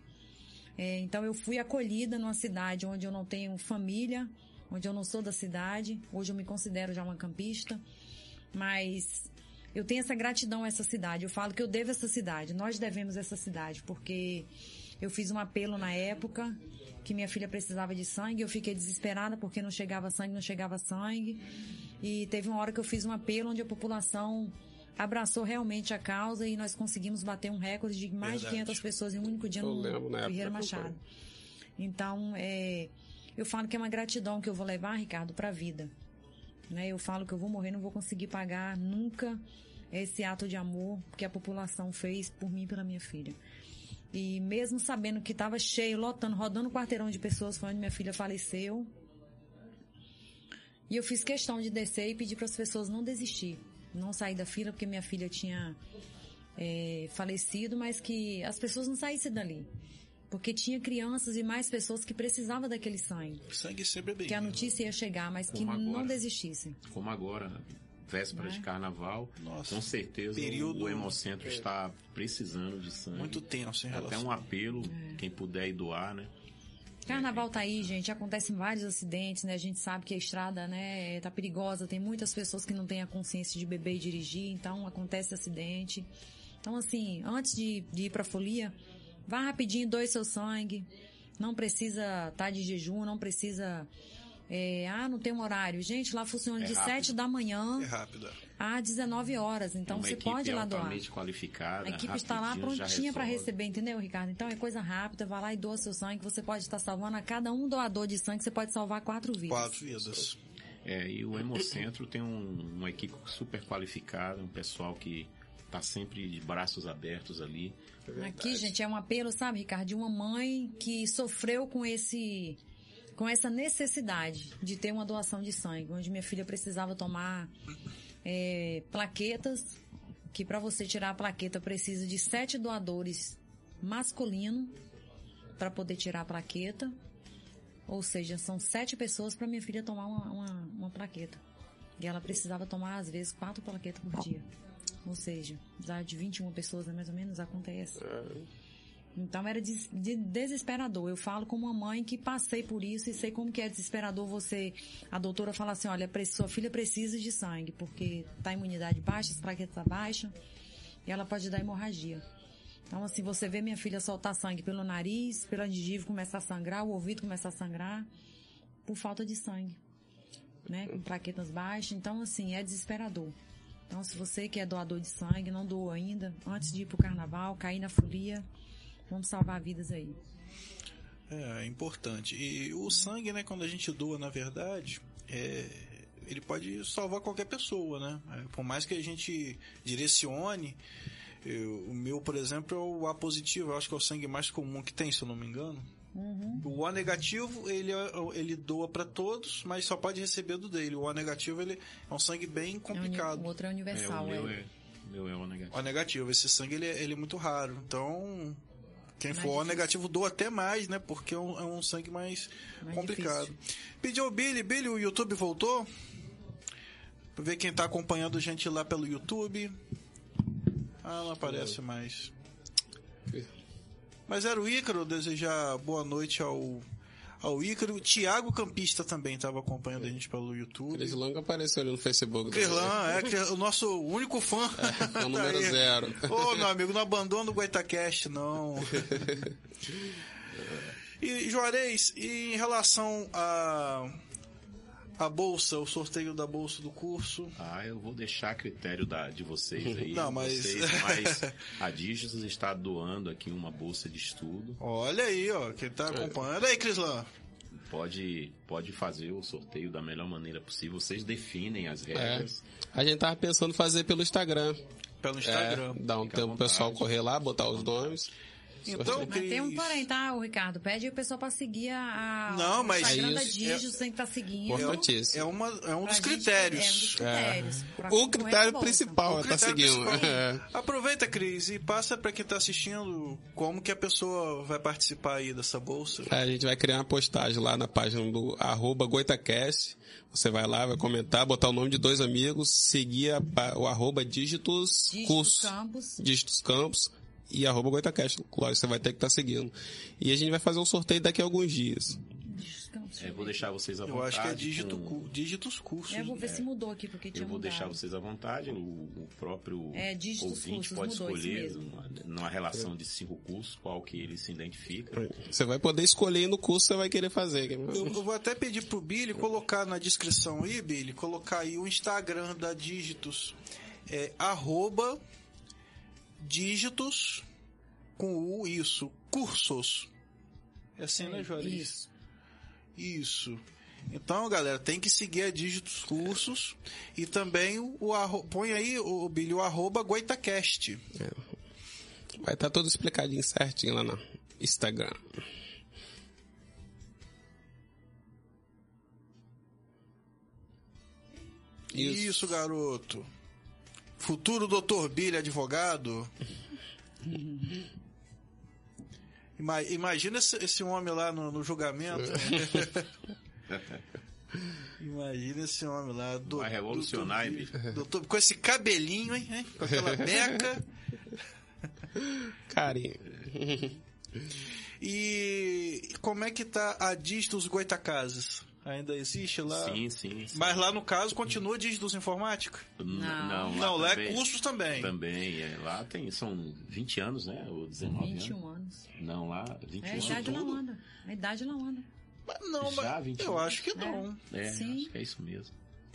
É, então eu fui acolhida numa cidade onde eu não tenho família, onde eu não sou da cidade. Hoje eu me considero já uma campista, mas eu tenho essa gratidão a essa cidade. Eu falo que eu devo essa cidade. Nós devemos essa cidade porque eu fiz um apelo na época que minha filha precisava de sangue. Eu fiquei desesperada porque não chegava sangue, não chegava sangue. E teve uma hora que eu fiz um apelo onde a população abraçou realmente a causa e nós conseguimos bater um recorde de mais Verdade. de 500 pessoas em um único dia Eu no lembro. Machado. Então, é, eu falo que é uma gratidão que eu vou levar, Ricardo, para a vida. Né? Eu falo que eu vou morrer, não vou conseguir pagar nunca esse ato de amor que a população fez por mim e pela minha filha. E mesmo sabendo que estava cheio, lotando, rodando um quarteirão de pessoas, foi onde minha filha faleceu. E eu fiz questão de descer e pedir para as pessoas não desistir, não sair da fila, porque minha filha tinha é, falecido, mas que as pessoas não saíssem dali. Porque tinha crianças e mais pessoas que precisavam daquele sangue. Sangue sempre é bem. Que a notícia ia chegar, mas que Como não agora. desistissem. Como agora, véspera de carnaval, Nossa, com certeza período- o Hemocentro está precisando de sangue. Muito tenso em Até relação. um apelo, quem puder ir doar, né? Carnaval tá aí, gente. Acontecem vários acidentes, né? A gente sabe que a estrada, né, tá perigosa. Tem muitas pessoas que não têm a consciência de beber e dirigir, então acontece acidente. Então, assim, antes de, de ir pra folia, vá rapidinho, doe seu sangue. Não precisa estar de jejum, não precisa. é, ah, não tem um horário. Gente, lá funciona É de rápido. 7 da manhã É às 19 horas. Então, Uma você pode ir lá doar. qualificada. A equipe está lá prontinha para receber, entendeu, Ricardo? Então é coisa rápida, vai lá e doa seu sangue. Você pode estar salvando a cada um doador de sangue, você pode salvar quatro vidas. Quatro vidas. É, e o Hemocentro tem um- uma equipe super qualificada, um pessoal que está sempre de braços abertos ali. Aqui, gente, é um apelo, sabe, Ricardo, de uma mãe que sofreu com esse com essa necessidade de ter uma doação de sangue, onde minha filha precisava tomar é, plaquetas, que para você tirar a plaqueta precisa de sete doadores masculino para poder tirar a plaqueta. Ou seja, são sete pessoas para minha filha tomar uma, uma, uma plaqueta. E ela precisava tomar, às vezes, quatro plaquetas por dia. Ou seja, já de 21 pessoas, né, mais ou menos, acontece. Então era des- de- desesperador. Eu falo como uma mãe que passei por isso e sei como que é desesperador você, a doutora fala assim, olha, sua filha precisa de sangue, porque tá a imunidade baixa, as plaquetas baixas, e ela pode dar hemorragia. Então, assim, você vê minha filha soltar sangue pelo nariz, pela gengiva começar a sangrar, o ouvido começar a sangrar, por falta de sangue, né? Com plaquetas baixas. Então, assim, é desesperador. Então, se você que é doador de sangue, não doou ainda, antes de ir pro carnaval, cair na folia, vamos salvar vidas aí. É, é importante. E o sangue, né, quando a gente doa, na verdade, é, ele pode salvar qualquer pessoa, né? É, por mais que a gente direcione, eu, o meu, por exemplo, é o A positivo, eu acho que é o sangue mais comum que tem, se eu não me engano. Uhum. O O negativo, ele, é- ele doa para todos, mas só pode receber do dele. O O negativo, ele é um sangue bem É complicado. O outro é É, o universal, meu é. é, o meu é o negativo. O negativo, esse sangue ele, é- ele é muito raro. Então, quem Mais for O difícil. negativo doa até mais, né? Porque é um, é um sangue mais, Mais complicado. difícil. Pediu o Billy, Billy, o YouTube voltou? Pra ver quem tá acompanhando a gente lá pelo YouTube. Ah, não aparece mais. Mas era o Ícaro, desejar boa noite ao, ao Ícaro. O Thiago Campista também estava acompanhando a gente pelo YouTube. Cris Lang apareceu ali no Facebook. Crislan, é que é o nosso único fã. É o número Tá zero. Ô, meu amigo, não abandona o Goitacast, não. E, Juarez, em relação a a bolsa, o sorteio da bolsa do curso, Ah, eu vou deixar a critério da, de vocês aí. Não, mas- Vocês, mas a Digitos está doando aqui uma bolsa de estudo. olha aí, ó, quem tá acompanhando. Aí, Crislan. Pode, pode fazer o sorteio da melhor maneira possível. Vocês definem as É. regras. A gente tava pensando em fazer pelo Instagram. Pelo Instagram. É, dar um Fica tempo pro pessoal correr lá, botar os nomes. Então, Mas tem um porém, tá, o Ricardo? Pede o pessoal pra seguir a, a Não, mas Instagram é da tem que estar seguindo. É, uma, é um dos critérios. É um dos critérios. pra O à critério bolsa. principal O é tá seguindo. principal. É. Aproveita, Cris, e passa para quem tá assistindo como que a pessoa vai participar aí dessa bolsa. É, A gente vai criar uma postagem lá na página do arroba Goitacast. Você vai lá, vai comentar, botar o nome de dois amigos, seguir a o arroba dígitos, Dígitos curso, Campos. dígitos campos e arroba Goitacast. Lógico, você vai ter que estar seguindo. E a gente vai fazer um sorteio daqui a alguns dias. É, vou deixar vocês à Eu vontade. acho que é dígito, com- dígitos cursos. É, eu vou ver se mudou aqui, porque tinha Eu vou mudado. deixar vocês à vontade. O, o próprio É, ouvinte cursos, pode escolher numa, numa relação de cinco cursos qual que ele se identifica. Você vai poder escolher no curso que você vai querer fazer. Eu, eu vou até pedir pro Billy colocar na descrição aí, Billy, colocar aí o Instagram da Dígitos. É arroba dígitos com o isso, cursos. É assim, né? Isso. Isso. Então, galera, tem que seguir a Dígitos Cursos e também o, o arro- põe aí o Billy o arroba Goitacast. Vai estar tudo explicadinho certinho lá no Instagram. Isso. garoto. Futuro doutor Billy, advogado. Ima- Imagina esse, esse homem lá no, no julgamento. Imagina esse homem lá. do- Vai revolucionar, doutor. Doutor, com esse cabelinho, hein? hein? Com aquela beca. Carinho. E como é que tá a Dígitos Goitacazes? Ainda existe lá? Sim, sim. sim. Mas lá no caso continua Dígitos Informática? Não. Não, Não, lá é também- cursos também. Também, é, lá tem, são 20 anos, né? Ou 19 21 anos. anos. Não, lá 21 É, a anos. idade lá tudo? anda. A idade lá anda. Mas não, Já, mas 21? eu acho que não. É, Sim. acho que é isso mesmo.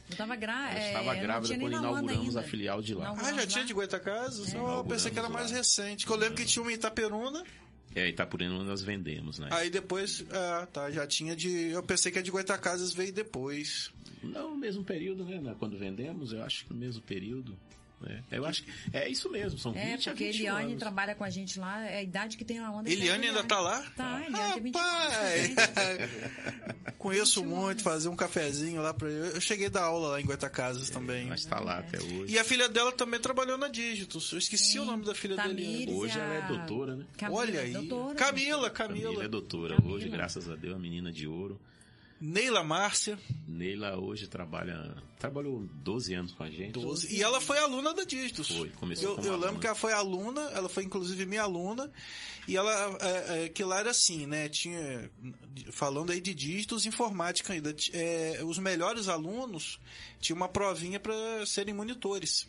Eu tava grávida. Eu é, estava não grávida quando inauguramos a filial de lá. Não. Ah, já tinha lá. de Goitacazes? Não, eu pensei que era mais lá. recente. Que eu lembro que tinha uma em Itaperuna, É, Itapurena nós vendemos, né? aí depois, ah, tá, já tinha de... Eu pensei que a de Goitacazes veio depois. Não, no mesmo período, né? Quando vendemos, eu acho que no mesmo período. Né? Eu acho que é isso mesmo, são 20 É, a porque 21 Eliane anos. trabalha com a gente lá, é a idade que tem a Wanda. Eliane ainda tá lá? Tá, Eliane tem 21 Rapaz! anos. Conheço muito, fazer um cafezinho lá pra eu. Eu cheguei da aula lá em Goitacazes também. Mas tá lá até hoje. E a filha dela também trabalhou na Dígitos. Eu esqueci o nome da filha da Eliane. Hoje ela é a- doutora, né? Camila, Olha aí. doutora. Camila, Camila Camila. é doutora Camila. hoje, graças a Deus, a menina de ouro. Neila Márcia, Neila hoje trabalha. Trabalhou 12 anos com a gente. 12. E ela foi aluna da Dígitos. Foi, começou Eu, eu lembro que ela foi aluna, ela foi inclusive minha aluna. E ela, é, é, que lá era assim, né? Tinha, falando aí de dígitos, informática ainda. é, os melhores alunos tinham uma provinha para serem monitores.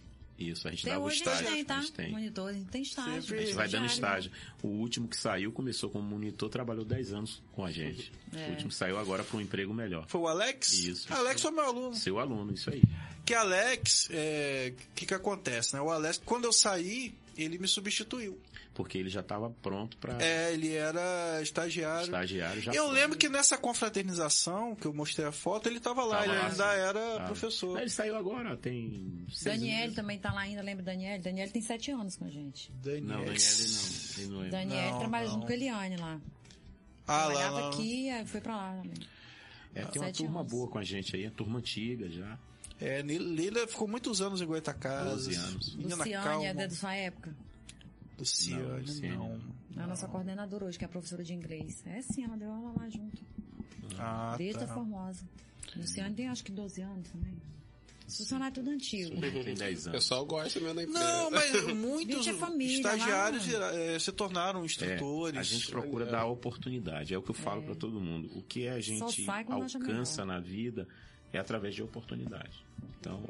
Isso, a gente Até dava o hoje estágio. a gente tem, tá? A gente tem. Monitor, a gente tem estágio. Sempre- A gente vai dando estagiário. estágio. O último que saiu começou como monitor, trabalhou 10 anos com a gente. É. O último que saiu agora para um emprego melhor. Foi o Alex? Isso. Alex foi meu aluno. Seu aluno, isso aí. Que Alex, o que que acontece, né? O Alex, quando eu saí, ele me substituiu. Porque ele já estava pronto para É, ele era estagiário. estagiário. Já eu foi. lembro que nessa confraternização, que eu mostrei a foto, ele tava lá, Tava ele lá, ainda sim. era Ah, professor. Ele saiu agora, tem meses. também tá lá ainda, lembra Daniele? Daniele tem sete anos com a gente. Daniel. Não, Daniele não. Ele não é. Daniele Não, trabalha não. junto com a Eliane lá. Ah, lá, Trabalhava lá. aqui, aí foi pra lá também. É, tem uma turma anos. boa com a gente aí, a turma antiga já. É, Lila ficou muitos anos em Goitacazes. 12 anos. Menina Luciane calma. é da sua época. Luciane, Não, Luciane não. É a nossa coordenadora hoje, que é a professora de inglês. É sim, ela deu aula lá junto. Ah, Desde a tá. Formosa. Luciane tem acho que 12 anos também. Os funcionários tudo antigo. Tem 10 O anos. pessoal gosta mesmo da empresa. Não, mas muitos é família, estagiários eh, se tornaram É, instrutores. a gente procura dar oportunidade, é o que eu falo pra todo mundo. O que a gente alcança na vida é através de oportunidade. Então,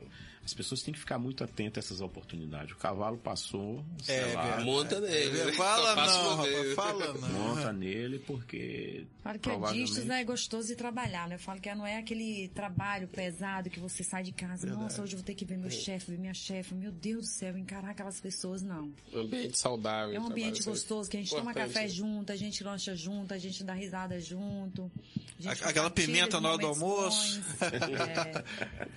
as pessoas têm que ficar muito atentas a essas oportunidades. O cavalo passou, sei É, lá, verdade. Monta nele. É, né? Fala não, rapaz, fala não. monta nele porque Falo que a provavelmente Distos é gostoso de trabalhar, né? Eu falo que não é aquele trabalho pesado que você sai de casa. Nossa, hoje eu vou ter que ver meu chefe, ver minha chefe. Meu Deus do céu, encarar aquelas pessoas, não. Um ambiente saudável. É um ambiente gostoso, que a gente toma Importante. café junto, a gente lancha junto, a gente dá risada junto. a gente A- aquela pimenta na hora do almoço. bons. É.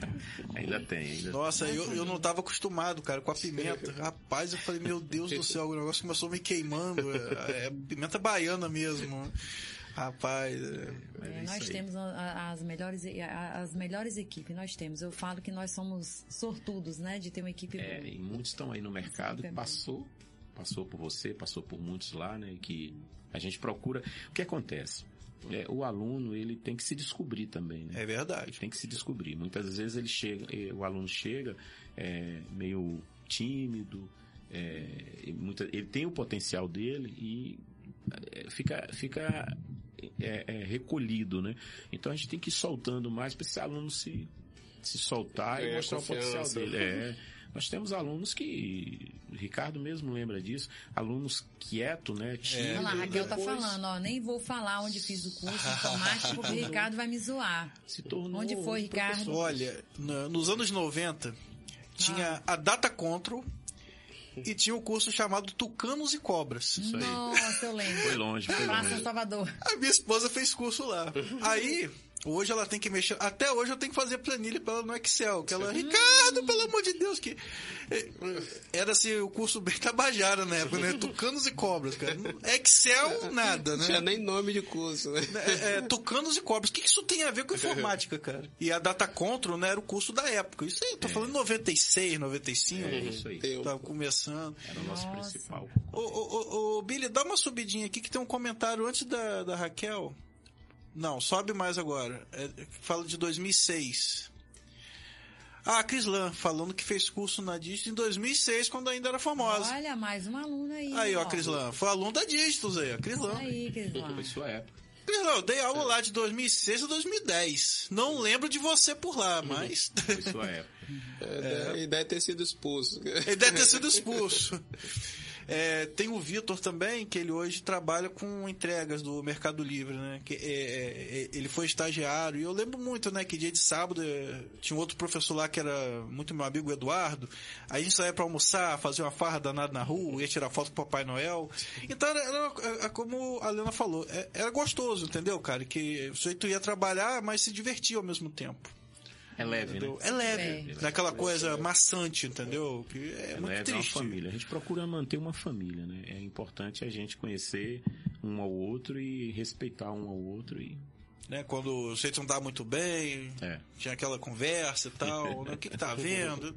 ainda tem, ainda Nossa, eu, eu não tava acostumado, cara, com a pimenta. Rapaz, eu falei, meu Deus do céu, o negócio começou me queimando. É, é pimenta baiana mesmo. Rapaz, é, É, é nós aí. temos as melhores, as melhores equipes, nós temos. Eu falo que nós somos sortudos, né, de ter uma equipe É, boa. e muitos estão aí no mercado que passou, passou por você, passou por muitos lá, né? Que a gente procura. O que acontece? É, o aluno ele tem que se descobrir também, né? é verdade. tem que se descobrir. Muitas vezes ele chega, eh, o aluno chega é, meio tímido, é, muita- ele tem o potencial dele e fica, fica é, é, recolhido, né? Então a gente tem que ir soltando mais para esse aluno se, se soltar e mostrar o potencial dele. É, nós temos alunos que, o Ricardo mesmo lembra disso, alunos quietos, né? Tímidos, Olha lá, a Raquel tá depois falando, ó, nem vou falar onde fiz o curso de informática porque o Ricardo vai me zoar. Se tornou Onde foi, Ricardo? Olha, nos anos 90, tinha Ah. a Data Control e tinha o curso chamado Tucanos e Cobras. Isso aí. Nossa, eu lembro. Foi longe, foi Praça longe. Salvador. A minha esposa fez curso lá. Aí, hoje ela tem que mexer. Até hoje eu tenho que fazer planilha pra ela no Excel. Que ela, Ricardo, pelo amor de Deus, que. Era assim, o curso bem tabajara na época, né? Tucanos e cobras, cara. Excel, nada, Não tinha né? nem nome de curso, né? É, é, tucanos e cobras. O que isso tem a ver com informática, cara? E a Data Control, né, era o curso da época. Isso aí, tô falando 96, 95. É isso aí. Tem um- Tava começando. Era o nosso Nossa. principal. Ô, ô, ô, ô, Billy, dá uma subidinha aqui que tem um comentário antes da, da Raquel. Não, sobe mais agora. É, fala de 2006. Ah, a Crislan, falando que fez curso na Digit em 2006, quando ainda era famosa. Olha, mais um aluno aí. Aí, ó, Crislan. Foi aluno da Digitus aí, ó. Crislan. Aí, Crislan. Foi sua época. Crislan, eu dei aula lá de 2006 a 2010. Não lembro de você por lá, mas... Foi sua época. É, E deve ter sido expulso. Ele deve ter sido expulso. É, tem o Vitor também, que ele hoje trabalha com entregas do Mercado Livre, né? Que, é, é, ele foi estagiário, e eu lembro muito, né? Que dia de sábado é, tinha um outro professor lá que era muito meu amigo, o Eduardo. Aí a gente saía pra almoçar, fazia uma farra danada na rua, ia tirar foto com o Papai Noel. Então era, era- é como a Lena falou, é- era gostoso, entendeu, cara? Que o sujeito ia trabalhar, mas se divertia ao mesmo tempo. É leve, né? entendeu? É leve, É. naquela coisa maçante, entendeu? Que é, É muito leve, é uma triste. família. A gente procura manter uma família, né? É importante a gente conhecer um ao outro e respeitar um ao outro e... né? Quando o jeito não dá muito bem, É. tinha aquela conversa e tal, né? o que, que tá vendo?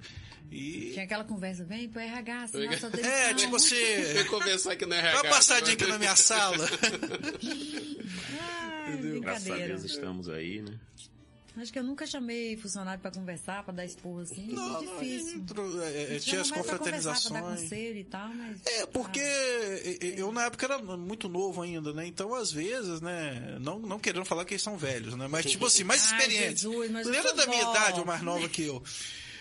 E. Tinha aquela conversa, vem pro RH, assinar É, tipo assim. Vem conversar aqui no RH. Dá uma passadinha aqui na minha sala. Ai, Graças a. Deus estamos aí, né? Acho que eu nunca chamei funcionário pra conversar, pra dar esporro assim. Não, é não, difícil. entrou- é, é, tinha as mais pra Pra dar confraternizações. conselho e tal, mas... É, porque Ah. eu na época era muito novo ainda, né? Então, às vezes, né? Não, não querendo falar que eles são velhos, né? Mas, tipo assim, mais Ai, experientes. Lembra da minha vó. idade, ou mais nova que eu?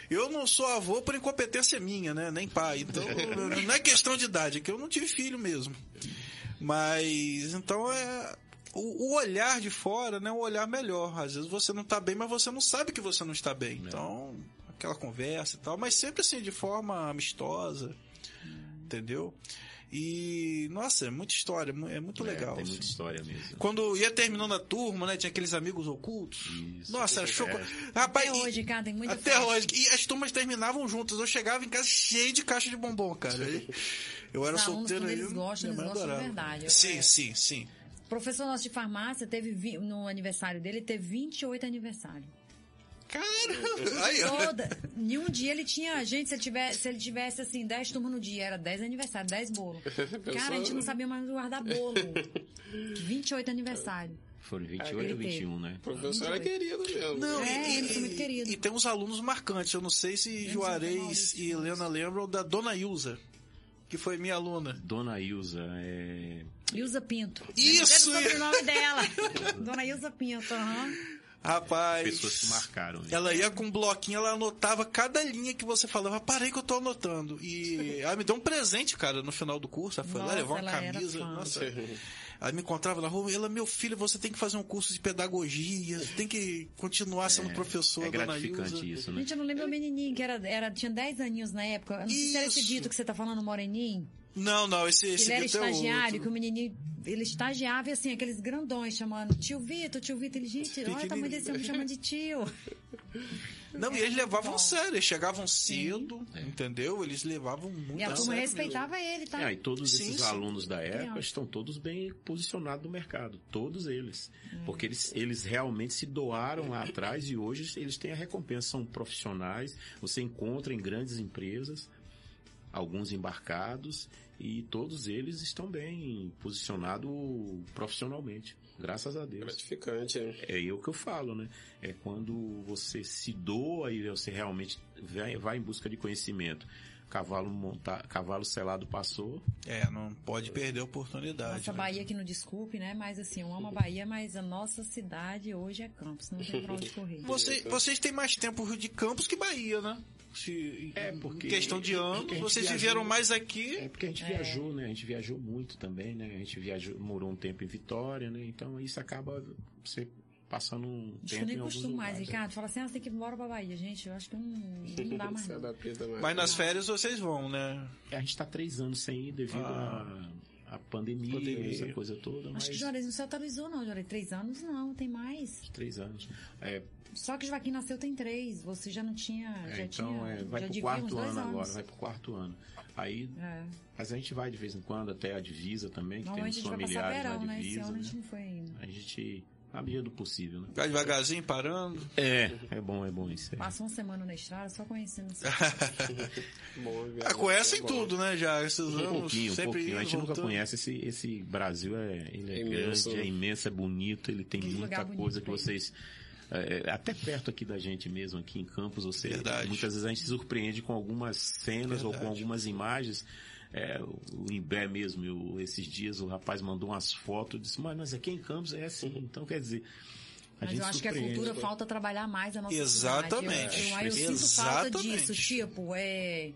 Eu não sou avô por incompetência minha, né? Nem pai. Então, não é questão de idade, é que eu não tive filho mesmo. Mas, então é. O, o olhar de fora, né? O olhar melhor. Às vezes você não tá bem, mas você não sabe que você não está bem. Então, aquela conversa e tal, mas sempre assim, de forma amistosa. entendeu? E, nossa, é muita história, é muito É, legal. tem assim. muita história mesmo. Quando ia terminando a turma, né? Tinha aqueles amigos ocultos. Isso. Nossa, era É. choco... Rapaz, Até e- hoje, cara, tem muita Até festa. hoje. E as turmas terminavam juntas. Eu chegava em casa cheio de caixa de bombom, cara. Eu era Os alunos, solteiro quando aí. eles gostam, eles gostam de verdade. Eu- Sim, é. sim, sim. O professor nosso de farmácia teve, no aniversário dele, teve 28 aniversários. Caramba! Aí, ó. Toda. Em um dia ele tinha, gente, se ele tivesse, se ele tivesse assim, 10 turmas no dia, era 10 aniversários, 10 bolos. Cara, a gente não sabia mais guardar bolo. 28 aniversários. Foram Ele 28 ou teve. 21, né? O professor é querido mesmo. Não, É, e, eles são muito e- queridos. e tem uns alunos marcantes. Eu não sei se Eles Juarez e Helena lembram da Dona Ilza, que foi minha aluna. Dona Ilza, é... Ilza Pinto. Isso! Era o sobrenome dela. Dona Ilza Pinto, aham. Rapaz. pessoas que marcaram. né? Ela ia com um bloquinho, ela anotava cada linha que você falava. Parei que eu tô anotando. E ela me deu um presente, cara, no final do curso. Ela foi lá, Nossa, levou uma camisa. Nossa. Ela me encontrava na rua. Ela, meu filho, você tem que fazer um curso de pedagogia. Tem que continuar sendo professor, É gratificante isso, né? Gente, eu não lembro o menininho, que era, era, tinha 10 aninhos na época. Eu não sei se era esse Isso. dito que você tá falando, Moreninho. Não, não, esse, esse Ele era é estagiário, que outro. o menininho, ele estagiava e assim, aqueles grandões chamando tio Vitor, tio Vitor. Ele, gente, olha o tamanho desse homem chamando de tio. Não, e eles levavam bom. sério. Eles chegavam cedo, entendeu? Eles levavam muito E a turma respeitava ele, tá? É, e todos Sim, esses sim. alunos da época estão todos bem posicionados no mercado, todos eles. Hum. Porque eles, eles realmente se doaram lá atrás e hoje eles têm a recompensa, são profissionais, você encontra em grandes empresas, alguns embarcados, e todos eles estão bem posicionados profissionalmente, graças a Deus. Gratificante, hein? É eu que eu falo, né? É quando você se doa e você realmente vai, vai em busca de conhecimento. Cavalo monta, cavalo selado passou, É, não pode perder a oportunidade. Nossa né? Bahia que não desculpe, né? Mas assim, eu amo a Bahia, mas a nossa cidade hoje é Campos, não tem pra onde correr. Você- vocês têm mais tempo de Campos que Bahia, né? Se, É, em porque- questão de a anos, vocês viajou- viveram mais aqui. É porque a gente viajou, né? A gente viajou muito também, né? A gente viajou, morou um tempo em Vitória, né? Então isso acaba você passando um Acho que eu tempo nem costumo mais, lugares, Ricardo. Fala assim, ah, você tem que ir embora pra Bahia. Gente, eu acho que não, não dá mais. Mais. Mas nas férias vocês vão, né? É, A gente tá três anos sem ir devido Ah. à à pandemia, Pandemia. essa coisa toda, mas Acho que Juarez não se atualizou, não, Juarez. Três anos, não, tem mais. três anos. É, Só que Joaquim nasceu tem três. Você já não tinha. é, já então tinha. é, vai já pro quarto ano anos. agora, vai pro quarto ano. Aí, É. mas a gente vai de vez em quando até a divisa também, que a temos passar familiares verão, na né? Esse divisa. ano a né? gente não foi ainda. A gente, na medida do possível, né? Vai devagarzinho, parando. É, é bom, é bom isso. É. Passa uma semana na estrada só conhecendo Ah, conhecem tudo, né? Já esses Um anos. pouquinho, um sempre pouquinho. A gente nunca voltando. conhece esse, esse Brasil, é, ele é, É imenso, grande, é né? imenso, é bonito, ele tem Que muita coisa que vocês. é, até perto aqui da gente mesmo, aqui em Campos, você Verdade. muitas vezes a gente se surpreende com algumas cenas ou com Verdade. algumas imagens. É, o Imbé mesmo, eu- esses dias o rapaz mandou umas fotos, disse, mas, mas aqui em Campos é assim, então quer dizer. A Mas gente eu acho que a cultura falta trabalhar mais a nossa Exatamente. cidade. Eu, eu, eu sinto falta Exatamente. disso, tipo, é...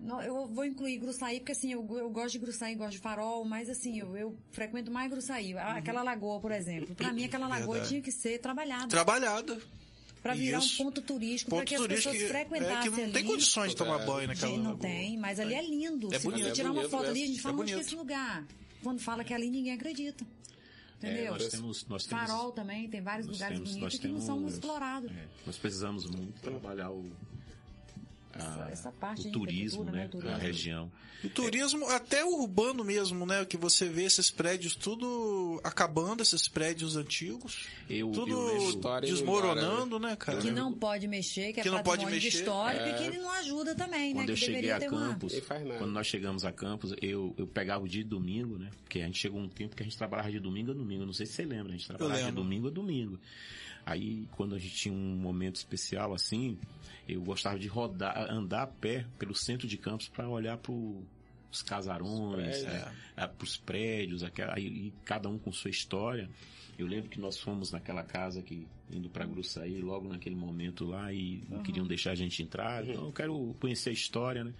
Não, eu vou incluir Gruçaí, porque assim, eu, eu gosto de Gruçaí, gosto de farol, mas assim, eu, eu frequento mais Gruçaí. Ah, Aquela lagoa, por exemplo. Pra mim, aquela lagoa Uhum. Verdade. tinha que ser trabalhada. Trabalhada. Pra virar Isso. um ponto turístico, Ponto que as pessoas que, é, frequentassem que não ali. tem condições de tomar É. banho naquela Gente, não lagoa. tem, mas ali é lindo. É Se bonito. você tirar É uma foto é. ali, a gente É fala onde que é esse lugar. Quando fala que é ali, ninguém acredita. É, Entendeu? nós temos, nós temos, Farol também, tem vários lugares temos- bonitos que não são temos- explorados. é, nós precisamos muito trabalhar o, a- Essa- essa parte o turismo, né, né? o turismo. A região. O turismo, até urbano mesmo, né? Que você vê esses prédios tudo acabando, esses prédios antigos. Eu, Tudo eu desmoronando, né, cara? Que não pode mexer, que é Que não pode patrimônio mexer. histórico e É. que ele não ajuda também, Quando né? eu que cheguei a uma... Campos, nada. quando nós chegamos a Campos, eu, eu pegava o dia de domingo, né? Porque a gente chegou um tempo que a gente trabalhava de domingo a domingo. Não sei se você lembra, a gente trabalhava de domingo a domingo. Aí, quando a gente tinha um momento especial assim, eu gostava de rodar, andar a pé pelo centro de Campos para olhar para os casarões, Os prédios. para os prédios, aquela, aí, cada um com sua história. Eu lembro que nós fomos naquela casa que indo para Gruçaí, logo naquele momento lá e não queriam deixar a gente entrar. Então eu quero conhecer a história, né?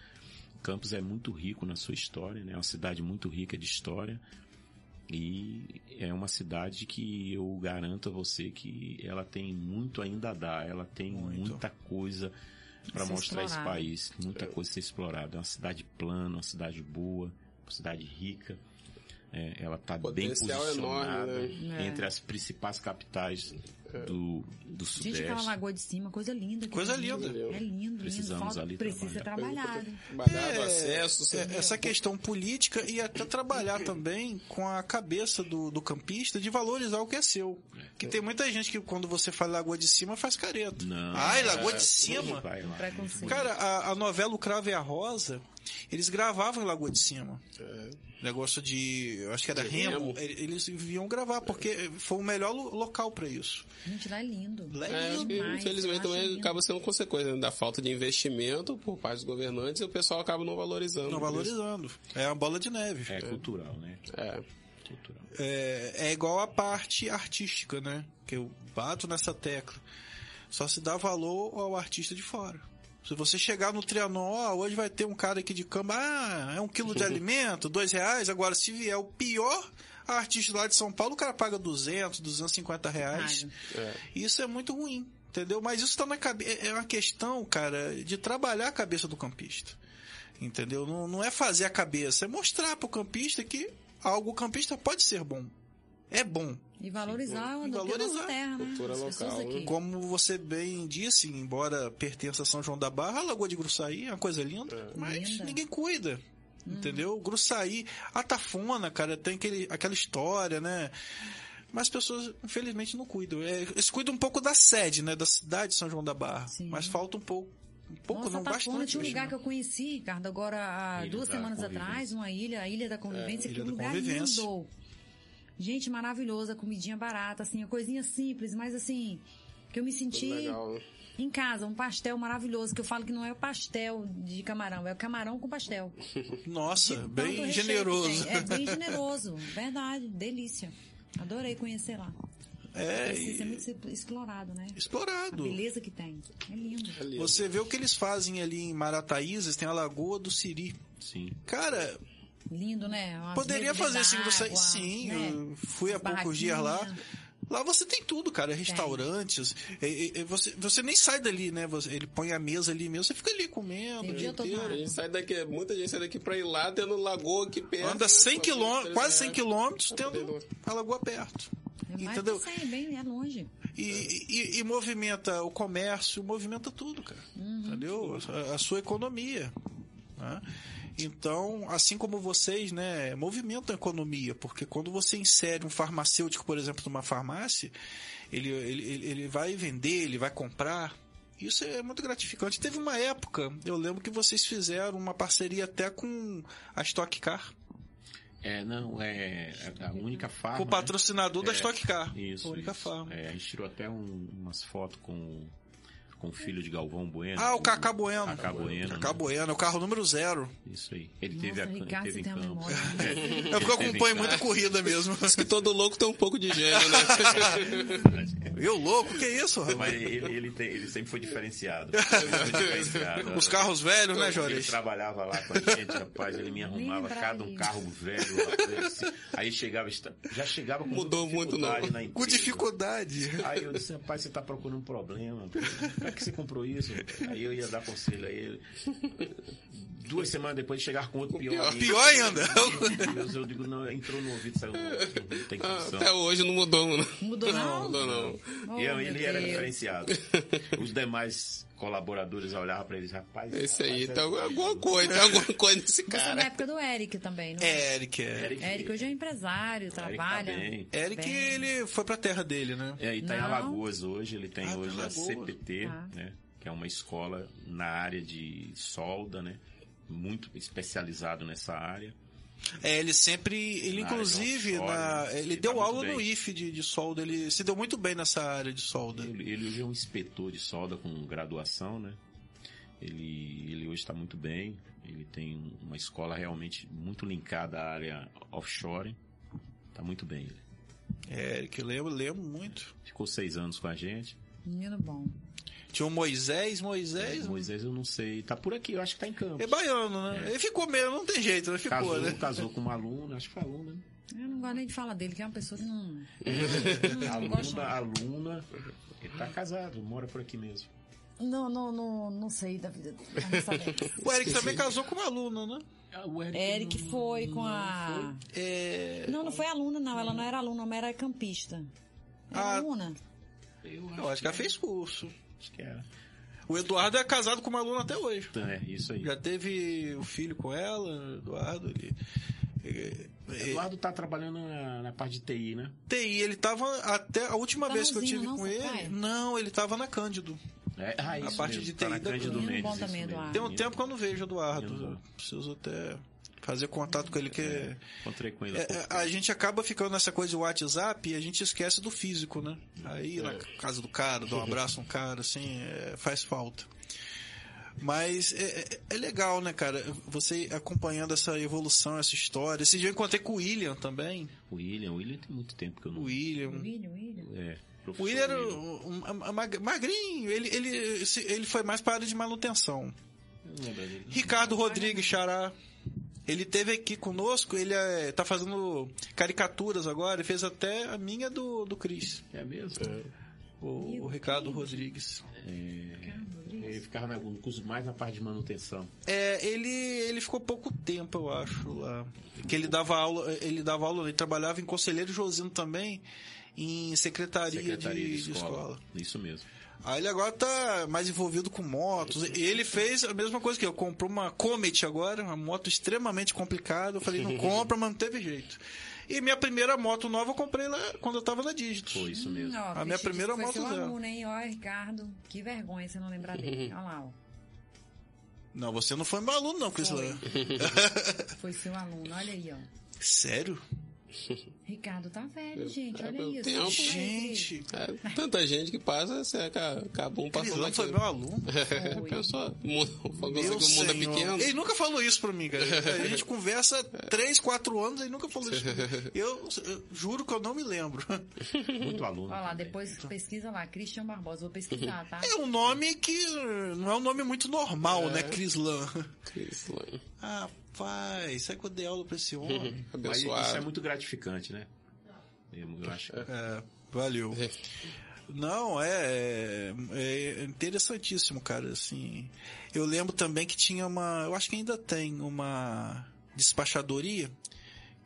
Campos é muito rico na sua história, né? É uma cidade muito rica de história. E é uma cidade que eu garanto a você que ela tem muito ainda a dar. Ela tem Muito. muita coisa para mostrar esse explorado. país. Muita coisa a ser explorada. É uma cidade plana, uma cidade boa, uma cidade rica. É, ela está bem Potencial posicionada enorme, né? entre as principais capitais do, do Gente, aquela Sudeste. lagoa de cima, coisa linda. Coisa ali. linda. É lindo, lindo. Precisamos Falta, ali precisa ser trabalhar. trabalhado. Badado, acesso, É, essa questão política e até trabalhar também com a cabeça do, do campista de valorizar o que é seu. Que tem muita gente que quando você fala Lagoa de Cima faz careta. Não. Ai, Lagoa É, de Cima. Vai. Cara, a, a novela O Cravo e a Rosa, eles gravavam em Lagoa de Cima. É. Negócio de. Eu acho que era De Remo. Remo. ele- Eles vinham gravar, porque foi o melhor lo- local pra isso. Gente, lá é lindo. Lá É, que, demais, infelizmente também lindo. acaba sendo consequência né, da falta de investimento por parte dos governantes e o pessoal acaba não valorizando. Não valorizando. É uma bola de neve. É cultural, né? É. Cultural. é, é igual a parte artística, né? Que eu bato nessa tecla. Só se dá valor ao artista de fora. Se você chegar no Trianon, ó, hoje vai ter um cara aqui de cama, ah, é um quilo de alimento, dois reais. Agora, se vier o pior artista lá de São Paulo, o cara paga 200, 250 reais. É. Isso é muito ruim, entendeu? Mas isso tá na cabeça. É uma questão, cara, de trabalhar a cabeça do campista. Entendeu? Não, não é fazer a cabeça, é mostrar pro campista que algo campista pode ser bom. É bom. E valorizar E o valorizar. terra, né? Cultura As local. Como você bem disse, embora pertença a São João da Barra, a Lagoa de Gruçaí é uma coisa linda, mas Linda. ninguém cuida. Entendeu? Gruçaí, a Tafona, cara, tem aquele, aquela história, né? Mas as pessoas, infelizmente, não cuidam. É, eles cuidam um pouco da sede, né? Da cidade de São João da Barra. Sim. Mas falta um pouco. Um pouco, Nossa, não Tafona bastante. tinha um lugar que eu conheci, Ricardo, agora há Ilha duas semanas atrás, uma ilha, a Ilha da Convivência, Ilha que é um da lugar Convivência. lindo. Gente, maravilhosa, comidinha barata, assim, a coisinha simples, mas assim, que eu me senti Legal. em casa, um pastel maravilhoso, que eu falo que não é o pastel de camarão, é o camarão com pastel. Nossa, bem generoso. É bem generoso, verdade, delícia. Adorei conhecer lá. É, Precisa ser e- muito explorado, né? A explorado. beleza que tem. É lindo. É lindo. Você vê o que eles fazem ali em Marataízes, tem a Lagoa do Siri. Sim. Cara, Lindo, né? Umas Poderia fazer assim, você, água, sim, né? eu fui há poucos dias lá. Lá você tem tudo, cara, restaurantes. E você, você nem sai dali, né? Você- ele põe a mesa ali mesmo, você fica ali comendo. Tem o o dia inteiro. A gente sai daqui, muita gente sai daqui pra ir lá, tendo lagoa aqui perto. Anda 100 né? quilômetros, quase 100 É. quilômetros, tendo a lagoa perto. É mais Entendeu? que 100, bem, é longe. E, e- e movimenta o comércio, movimenta tudo, cara. Uhum. Entendeu? A, a sua economia. né? Então, assim como vocês, né, movimentam a economia, porque quando você insere um farmacêutico, por exemplo, numa farmácia, ele, ele, ele- vai vender, ele vai comprar. Isso é muito gratificante. Teve uma época, eu lembro que vocês fizeram uma parceria até com a Stock Car, É, não, é a única farma. com o né? patrocinador da É, Stock Car. Isso. a única isso. farma. É, a gente tirou até um- umas fotos com, com o filho de Galvão Bueno. Ah, o Cacá Bueno. Cacá Bueno. Cacá né? Bueno, é o carro número zero. Isso aí. Ele Nossa, teve a ele Ricardo, teve em campo. memória. É porque eu acompanho muita corrida mesmo. Diz que todo louco tem um pouco de gênio, né? Eu louco, que isso, Mas rapaz? ele, ele, tem- ele sempre foi diferenciado. Sempre foi diferenciado. Os carros velhos, né, Ele Jorge? trabalhava lá com a gente, rapaz, ele me arrumava cada um carro velho. rapaz, assim. Aí chegava, já chegava com Mudou muito, dificuldade não. na empresa. Com dificuldade. Aí eu disse, rapaz, você tá procurando um problema. Como é que você comprou isso? Aí eu ia dar conselho a ele. Duas semanas depois de chegar com outro pior. Pior. ainda. Pior ainda. Eu, eu digo, não, entrou no ouvido, saiu no outro. Não tem Ah, condição. Até hoje não mudou, mano. Mudou não? Mudou não. Oh, E eu- ele era diferenciado. Os demais colaboradores olhavam pra eles, rapaz. Esse aí rapaz, tem alguma, alguma coisa, tem alguma coisa nesse Você é na cara. época do Eric também, não É, Eric, é. Eric, Eric hoje é empresário, tá trabalha. bem. Eric, Bem. ele foi pra terra dele, né? É, e tá em Não. Alagoas hoje, ele tem Ah, tá hoje em a. CPT, Tá. né? Que é uma escola na área de solda, né? Muito especializado nessa área. É, ele sempre, ele Na área de inclusive, na, ele deu tá aula no. IF de, de solda, ele se deu muito bem nessa área de solda. Ele, ele hoje é um inspetor de solda com graduação, né? Ele, ele hoje está muito bem. Ele tem uma escola realmente muito linkada à área offshore. Tá muito bem ele. É, Eric, eu lembro, lembro muito. Ficou seis anos com a gente. Menino bom. Tinha o Moisés, Moisés, Moisés eu não sei. Tá por aqui, eu acho que tá em campo. é baiano, né? Ele ficou mesmo, não tem jeito, né? Ficou, Casou, né? casou com uma aluna, acho que foi aluna. né? Eu não gosto nem de falar dele, que é uma pessoa que não. não aluna, não. aluna. Ele tá casado, mora por aqui mesmo. Não, não, não, não sei da vida dele. não. O Eric também casou com uma aluna, né? Ah, o Eric, Eric não- foi com a. É... Não, não foi aluna, não. Ela não era aluna, mas era campista. Era Ah. aluna. Eu Eu acho que ela fez curso. Acho que era. O Eduardo é casado com uma aluna até hoje. É, isso aí. Já teve o filho com ela, Eduardo. Ele, Eduardo tá trabalhando na, na parte de TI, né? TI, ele tava até a última Tá vez que eu tive não, com ele. Não, ele tava na Cândido. É, ah, isso parte mesmo, de tá TI na da Cândido Mendes, também. Tem um tempo que eu não vejo o Eduardo. Preciso até fazer contato com ele que É, encontrei com ele. É, é, a gente acaba ficando nessa coisa de WhatsApp e a gente esquece do físico, né? Aí na casa do cara, dar um abraço a um cara, assim, é, faz falta. Mas é, é- é legal, né, cara? Você acompanhando essa evolução, essa história. Esse dia eu encontrei com o William também. O William, o William tem muito tempo que eu não... O William. William, William. É, O William era William. um, um- um mag- magrinho, ele, ele, ele foi mais para a área de manutenção. Eu não lembro dele. Ricardo Rodrigues Xará. Ele teve aqui conosco, ele é, tá fazendo caricaturas agora, ele fez até a minha do, do Cris. É mesmo? O, E o o Ricardo? Rodrigues. Ele ficava na, mais na parte de manutenção. É, ele, ele ficou pouco tempo, eu acho, lá. Que ele dava aula, ele dava aula, ele trabalhava em Conselheiro Josino também, em secretaria, Secretaria de, de, de escola. escola. Isso mesmo. Aí ele agora tá mais envolvido com motos. E ele fez a mesma coisa que eu. Comprou uma Comet agora, uma moto extremamente complicada. Eu falei, não compra, mas não teve jeito. E minha primeira moto nova eu comprei lá quando eu tava na Digitos. Foi isso mesmo. Ó, A minha primeira foi moto seu zero. aluno, hein? Ó, Ricardo, que vergonha você não lembrar dele. Olha lá, ó. Não, você não foi meu aluno, não, Crislã. Foi seu aluno, olha aí, ó. Sério? Ricardo tá velho, gente, é, olha isso. tempo. Aí, Gente, É, tanta gente que passa, você acaba, acaba um passando Crislã foi meu aluno. Foi. Pensou, o mundo, falou Meu que o mundo é pequeno. Ele nunca falou isso pra mim, cara. A gente conversa há 3, 4 anos e nunca falou isso. Eu, eu juro que eu não me lembro. Muito aluno. Olha lá, depois pesquisa lá, Christian Barbosa, vou pesquisar, tá? É um nome que não é um nome muito normal, né, Crislã? Cris Lane. Rapaz, sabe que eu dei aula pra esse homem? Mas isso é muito gratificante, né? Eu, acho que É, valeu. É. Não, é, é interessantíssimo, cara, assim. Eu lembro também que tinha uma, eu acho que ainda tem uma despachadoria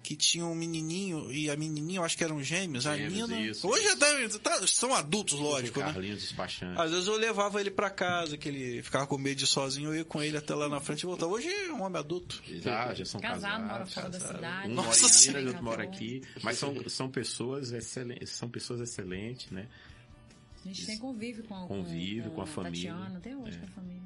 que tinha um menininho e a menininha, eu acho que eram gêmeos, a Gêmeos, Nina. isso, Hoje isso. até tá- são adultos, lógico, né? Carlinhos despachante. Às vezes eu levava ele pra casa, que ele ficava com medo de ir sozinho, eu ia com ele até lá na frente e voltava. Hoje é um homem adulto. Já, já são Casado, mora casados. fora da cidade. Um Nossa mora em Minas, Senhora. outro mora aqui. Mas são, são pessoas excelentes, são pessoas excelentes, né? A gente tem convívio com, Convívio com a família. Tatiana, até hoje É. com a família.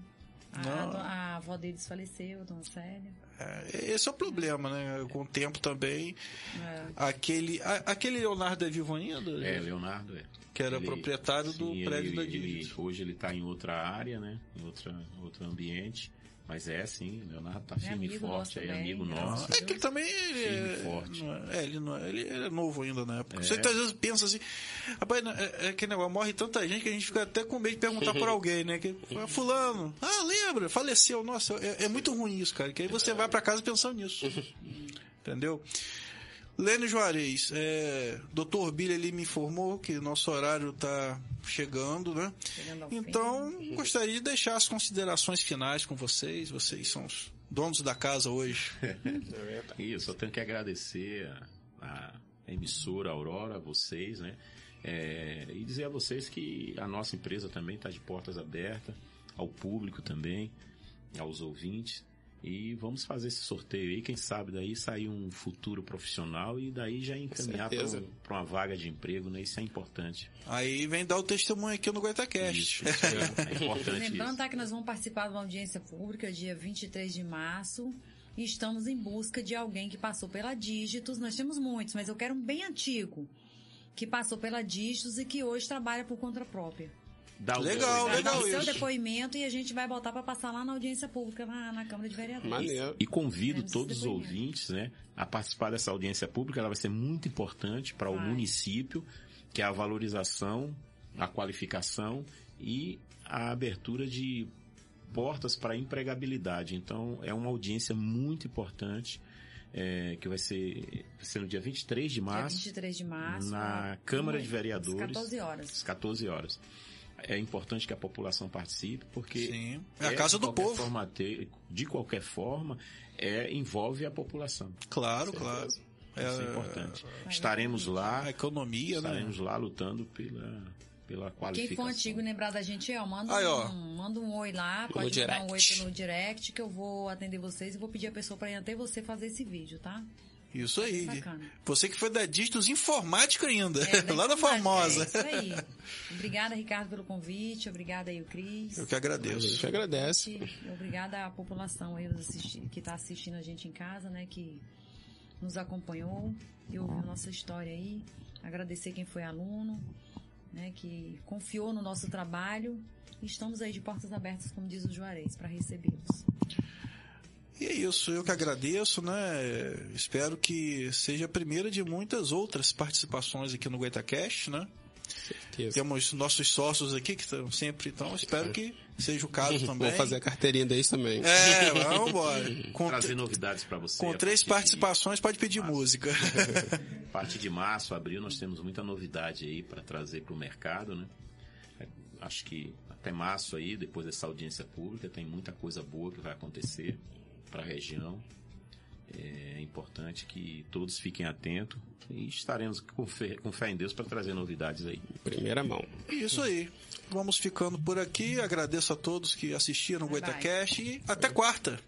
A, a, do- avó deles faleceu, Dona Célia. É, esse é o problema, né? Com o tempo também. É. Aquele, a- aquele Leonardo é vivo ainda? É, Leonardo é. Que era proprietário do sim, prédio ele- da ele- Digit. Hoje ele está em outra área, né? Em outra, outro ambiente. Mas é sim, Leonardo tá firme e forte, é também, amigo né? nosso. É que ele também ele Firme é, e forte. não é, é, ele, não é, ele é novo ainda na época. É. Você às vezes pensa assim, rapaz, é, é que negócio, morre tanta gente que a gente fica até com medo de perguntar por alguém, né? Que, "Ah, fulano, ah, lembra, faleceu, nossa, é, é muito ruim isso, cara, que aí você vai pra casa pensando nisso. Entendeu? Lênin Juarez, é, Dr. Billy ele me informou que nosso horário tá chegando, né? Chegando ao fim. Então, gostaria de deixar as considerações finais com vocês. Vocês são os donos da casa hoje. Isso, eu tenho que agradecer a, a emissora Aurora, a vocês, né? É, e dizer a vocês que a nossa empresa também está de portas abertas, ao público também, aos ouvintes. E vamos fazer esse sorteio aí, quem sabe daí sair um futuro profissional e daí já encaminhar para certeza. uma vaga de emprego, né? Isso é importante. Aí vem dar o testemunho aqui no Isso, Goitacast. isso é, é importante Lembrando isso. tá, que nós vamos participar de uma audiência pública dia 23 de março e estamos em busca de alguém que passou pela Dígitos. Nós temos muitos, mas eu quero um bem antigo que passou pela Dígitos e que hoje trabalha por conta própria. Legal, dar legal o seu isso. depoimento e a gente vai botar para passar lá na audiência pública na, na Câmara de Vereadores. Maneiro. E convido Queremos todos os ouvintes né, a participar dessa audiência pública. Ela vai ser muito importante para o município, que é a valorização, a qualificação e a abertura de portas para a empregabilidade. Então, é uma audiência muito importante, é, que vai ser, vai ser no dia 23 de Dia março, 23 de março. na Câmara de às Vereadores. 14 horas. às 14 horas. É importante que a população participe, porque Sim. É a casa de do povo. Forma, de qualquer forma, é, envolve a população. Claro, claro. Isso é É, importante. Estaremos lá, a economia, né? estaremos lá lutando pela, pela qualificação. Quem for antigo e lembrar da gente, ó, manda, Aí, ó. um, manda um oi lá, pode mandar um oi direct. pelo direct que eu vou atender vocês e vou pedir a pessoa para ir até você fazer esse vídeo, tá? Isso aí. Bacana. Você que foi da Dígitos Informática ainda, É, lá da Formosa. É, isso aí. Obrigada, Ricardo, pelo convite. Obrigada aí, o Cris. Eu que A agradeço. gente agradece. E Obrigada à população aí que está assistindo a gente em casa, né? Que nos acompanhou e ouviu nossa história aí. Agradecer quem foi aluno, né? Que confiou no nosso trabalho. Estamos aí de portas abertas, como diz o Juarez, para recebê-los. E é isso, eu que agradeço, né? Espero que seja a primeira de muitas outras participações aqui no GoitaCast, né? Certeza. Temos nossos sócios aqui que estão sempre, então espero que seja o caso também. Vou fazer a carteirinha deles também. É, vamos embora. Com, Trazer novidades para você. com três partir de- participações pode pedir música. A partir de março, abril, nós temos muita novidade aí para trazer para o mercado, né? É, Acho que até março aí, depois dessa audiência pública, tem muita coisa boa que vai acontecer para a região. É importante que todos fiquem atentos e estaremos com fé, com fé em Deus para trazer novidades aí. Primeira mão. Isso aí. Vamos ficando por aqui. Agradeço a todos que assistiram o. GoitaCast e até quarta.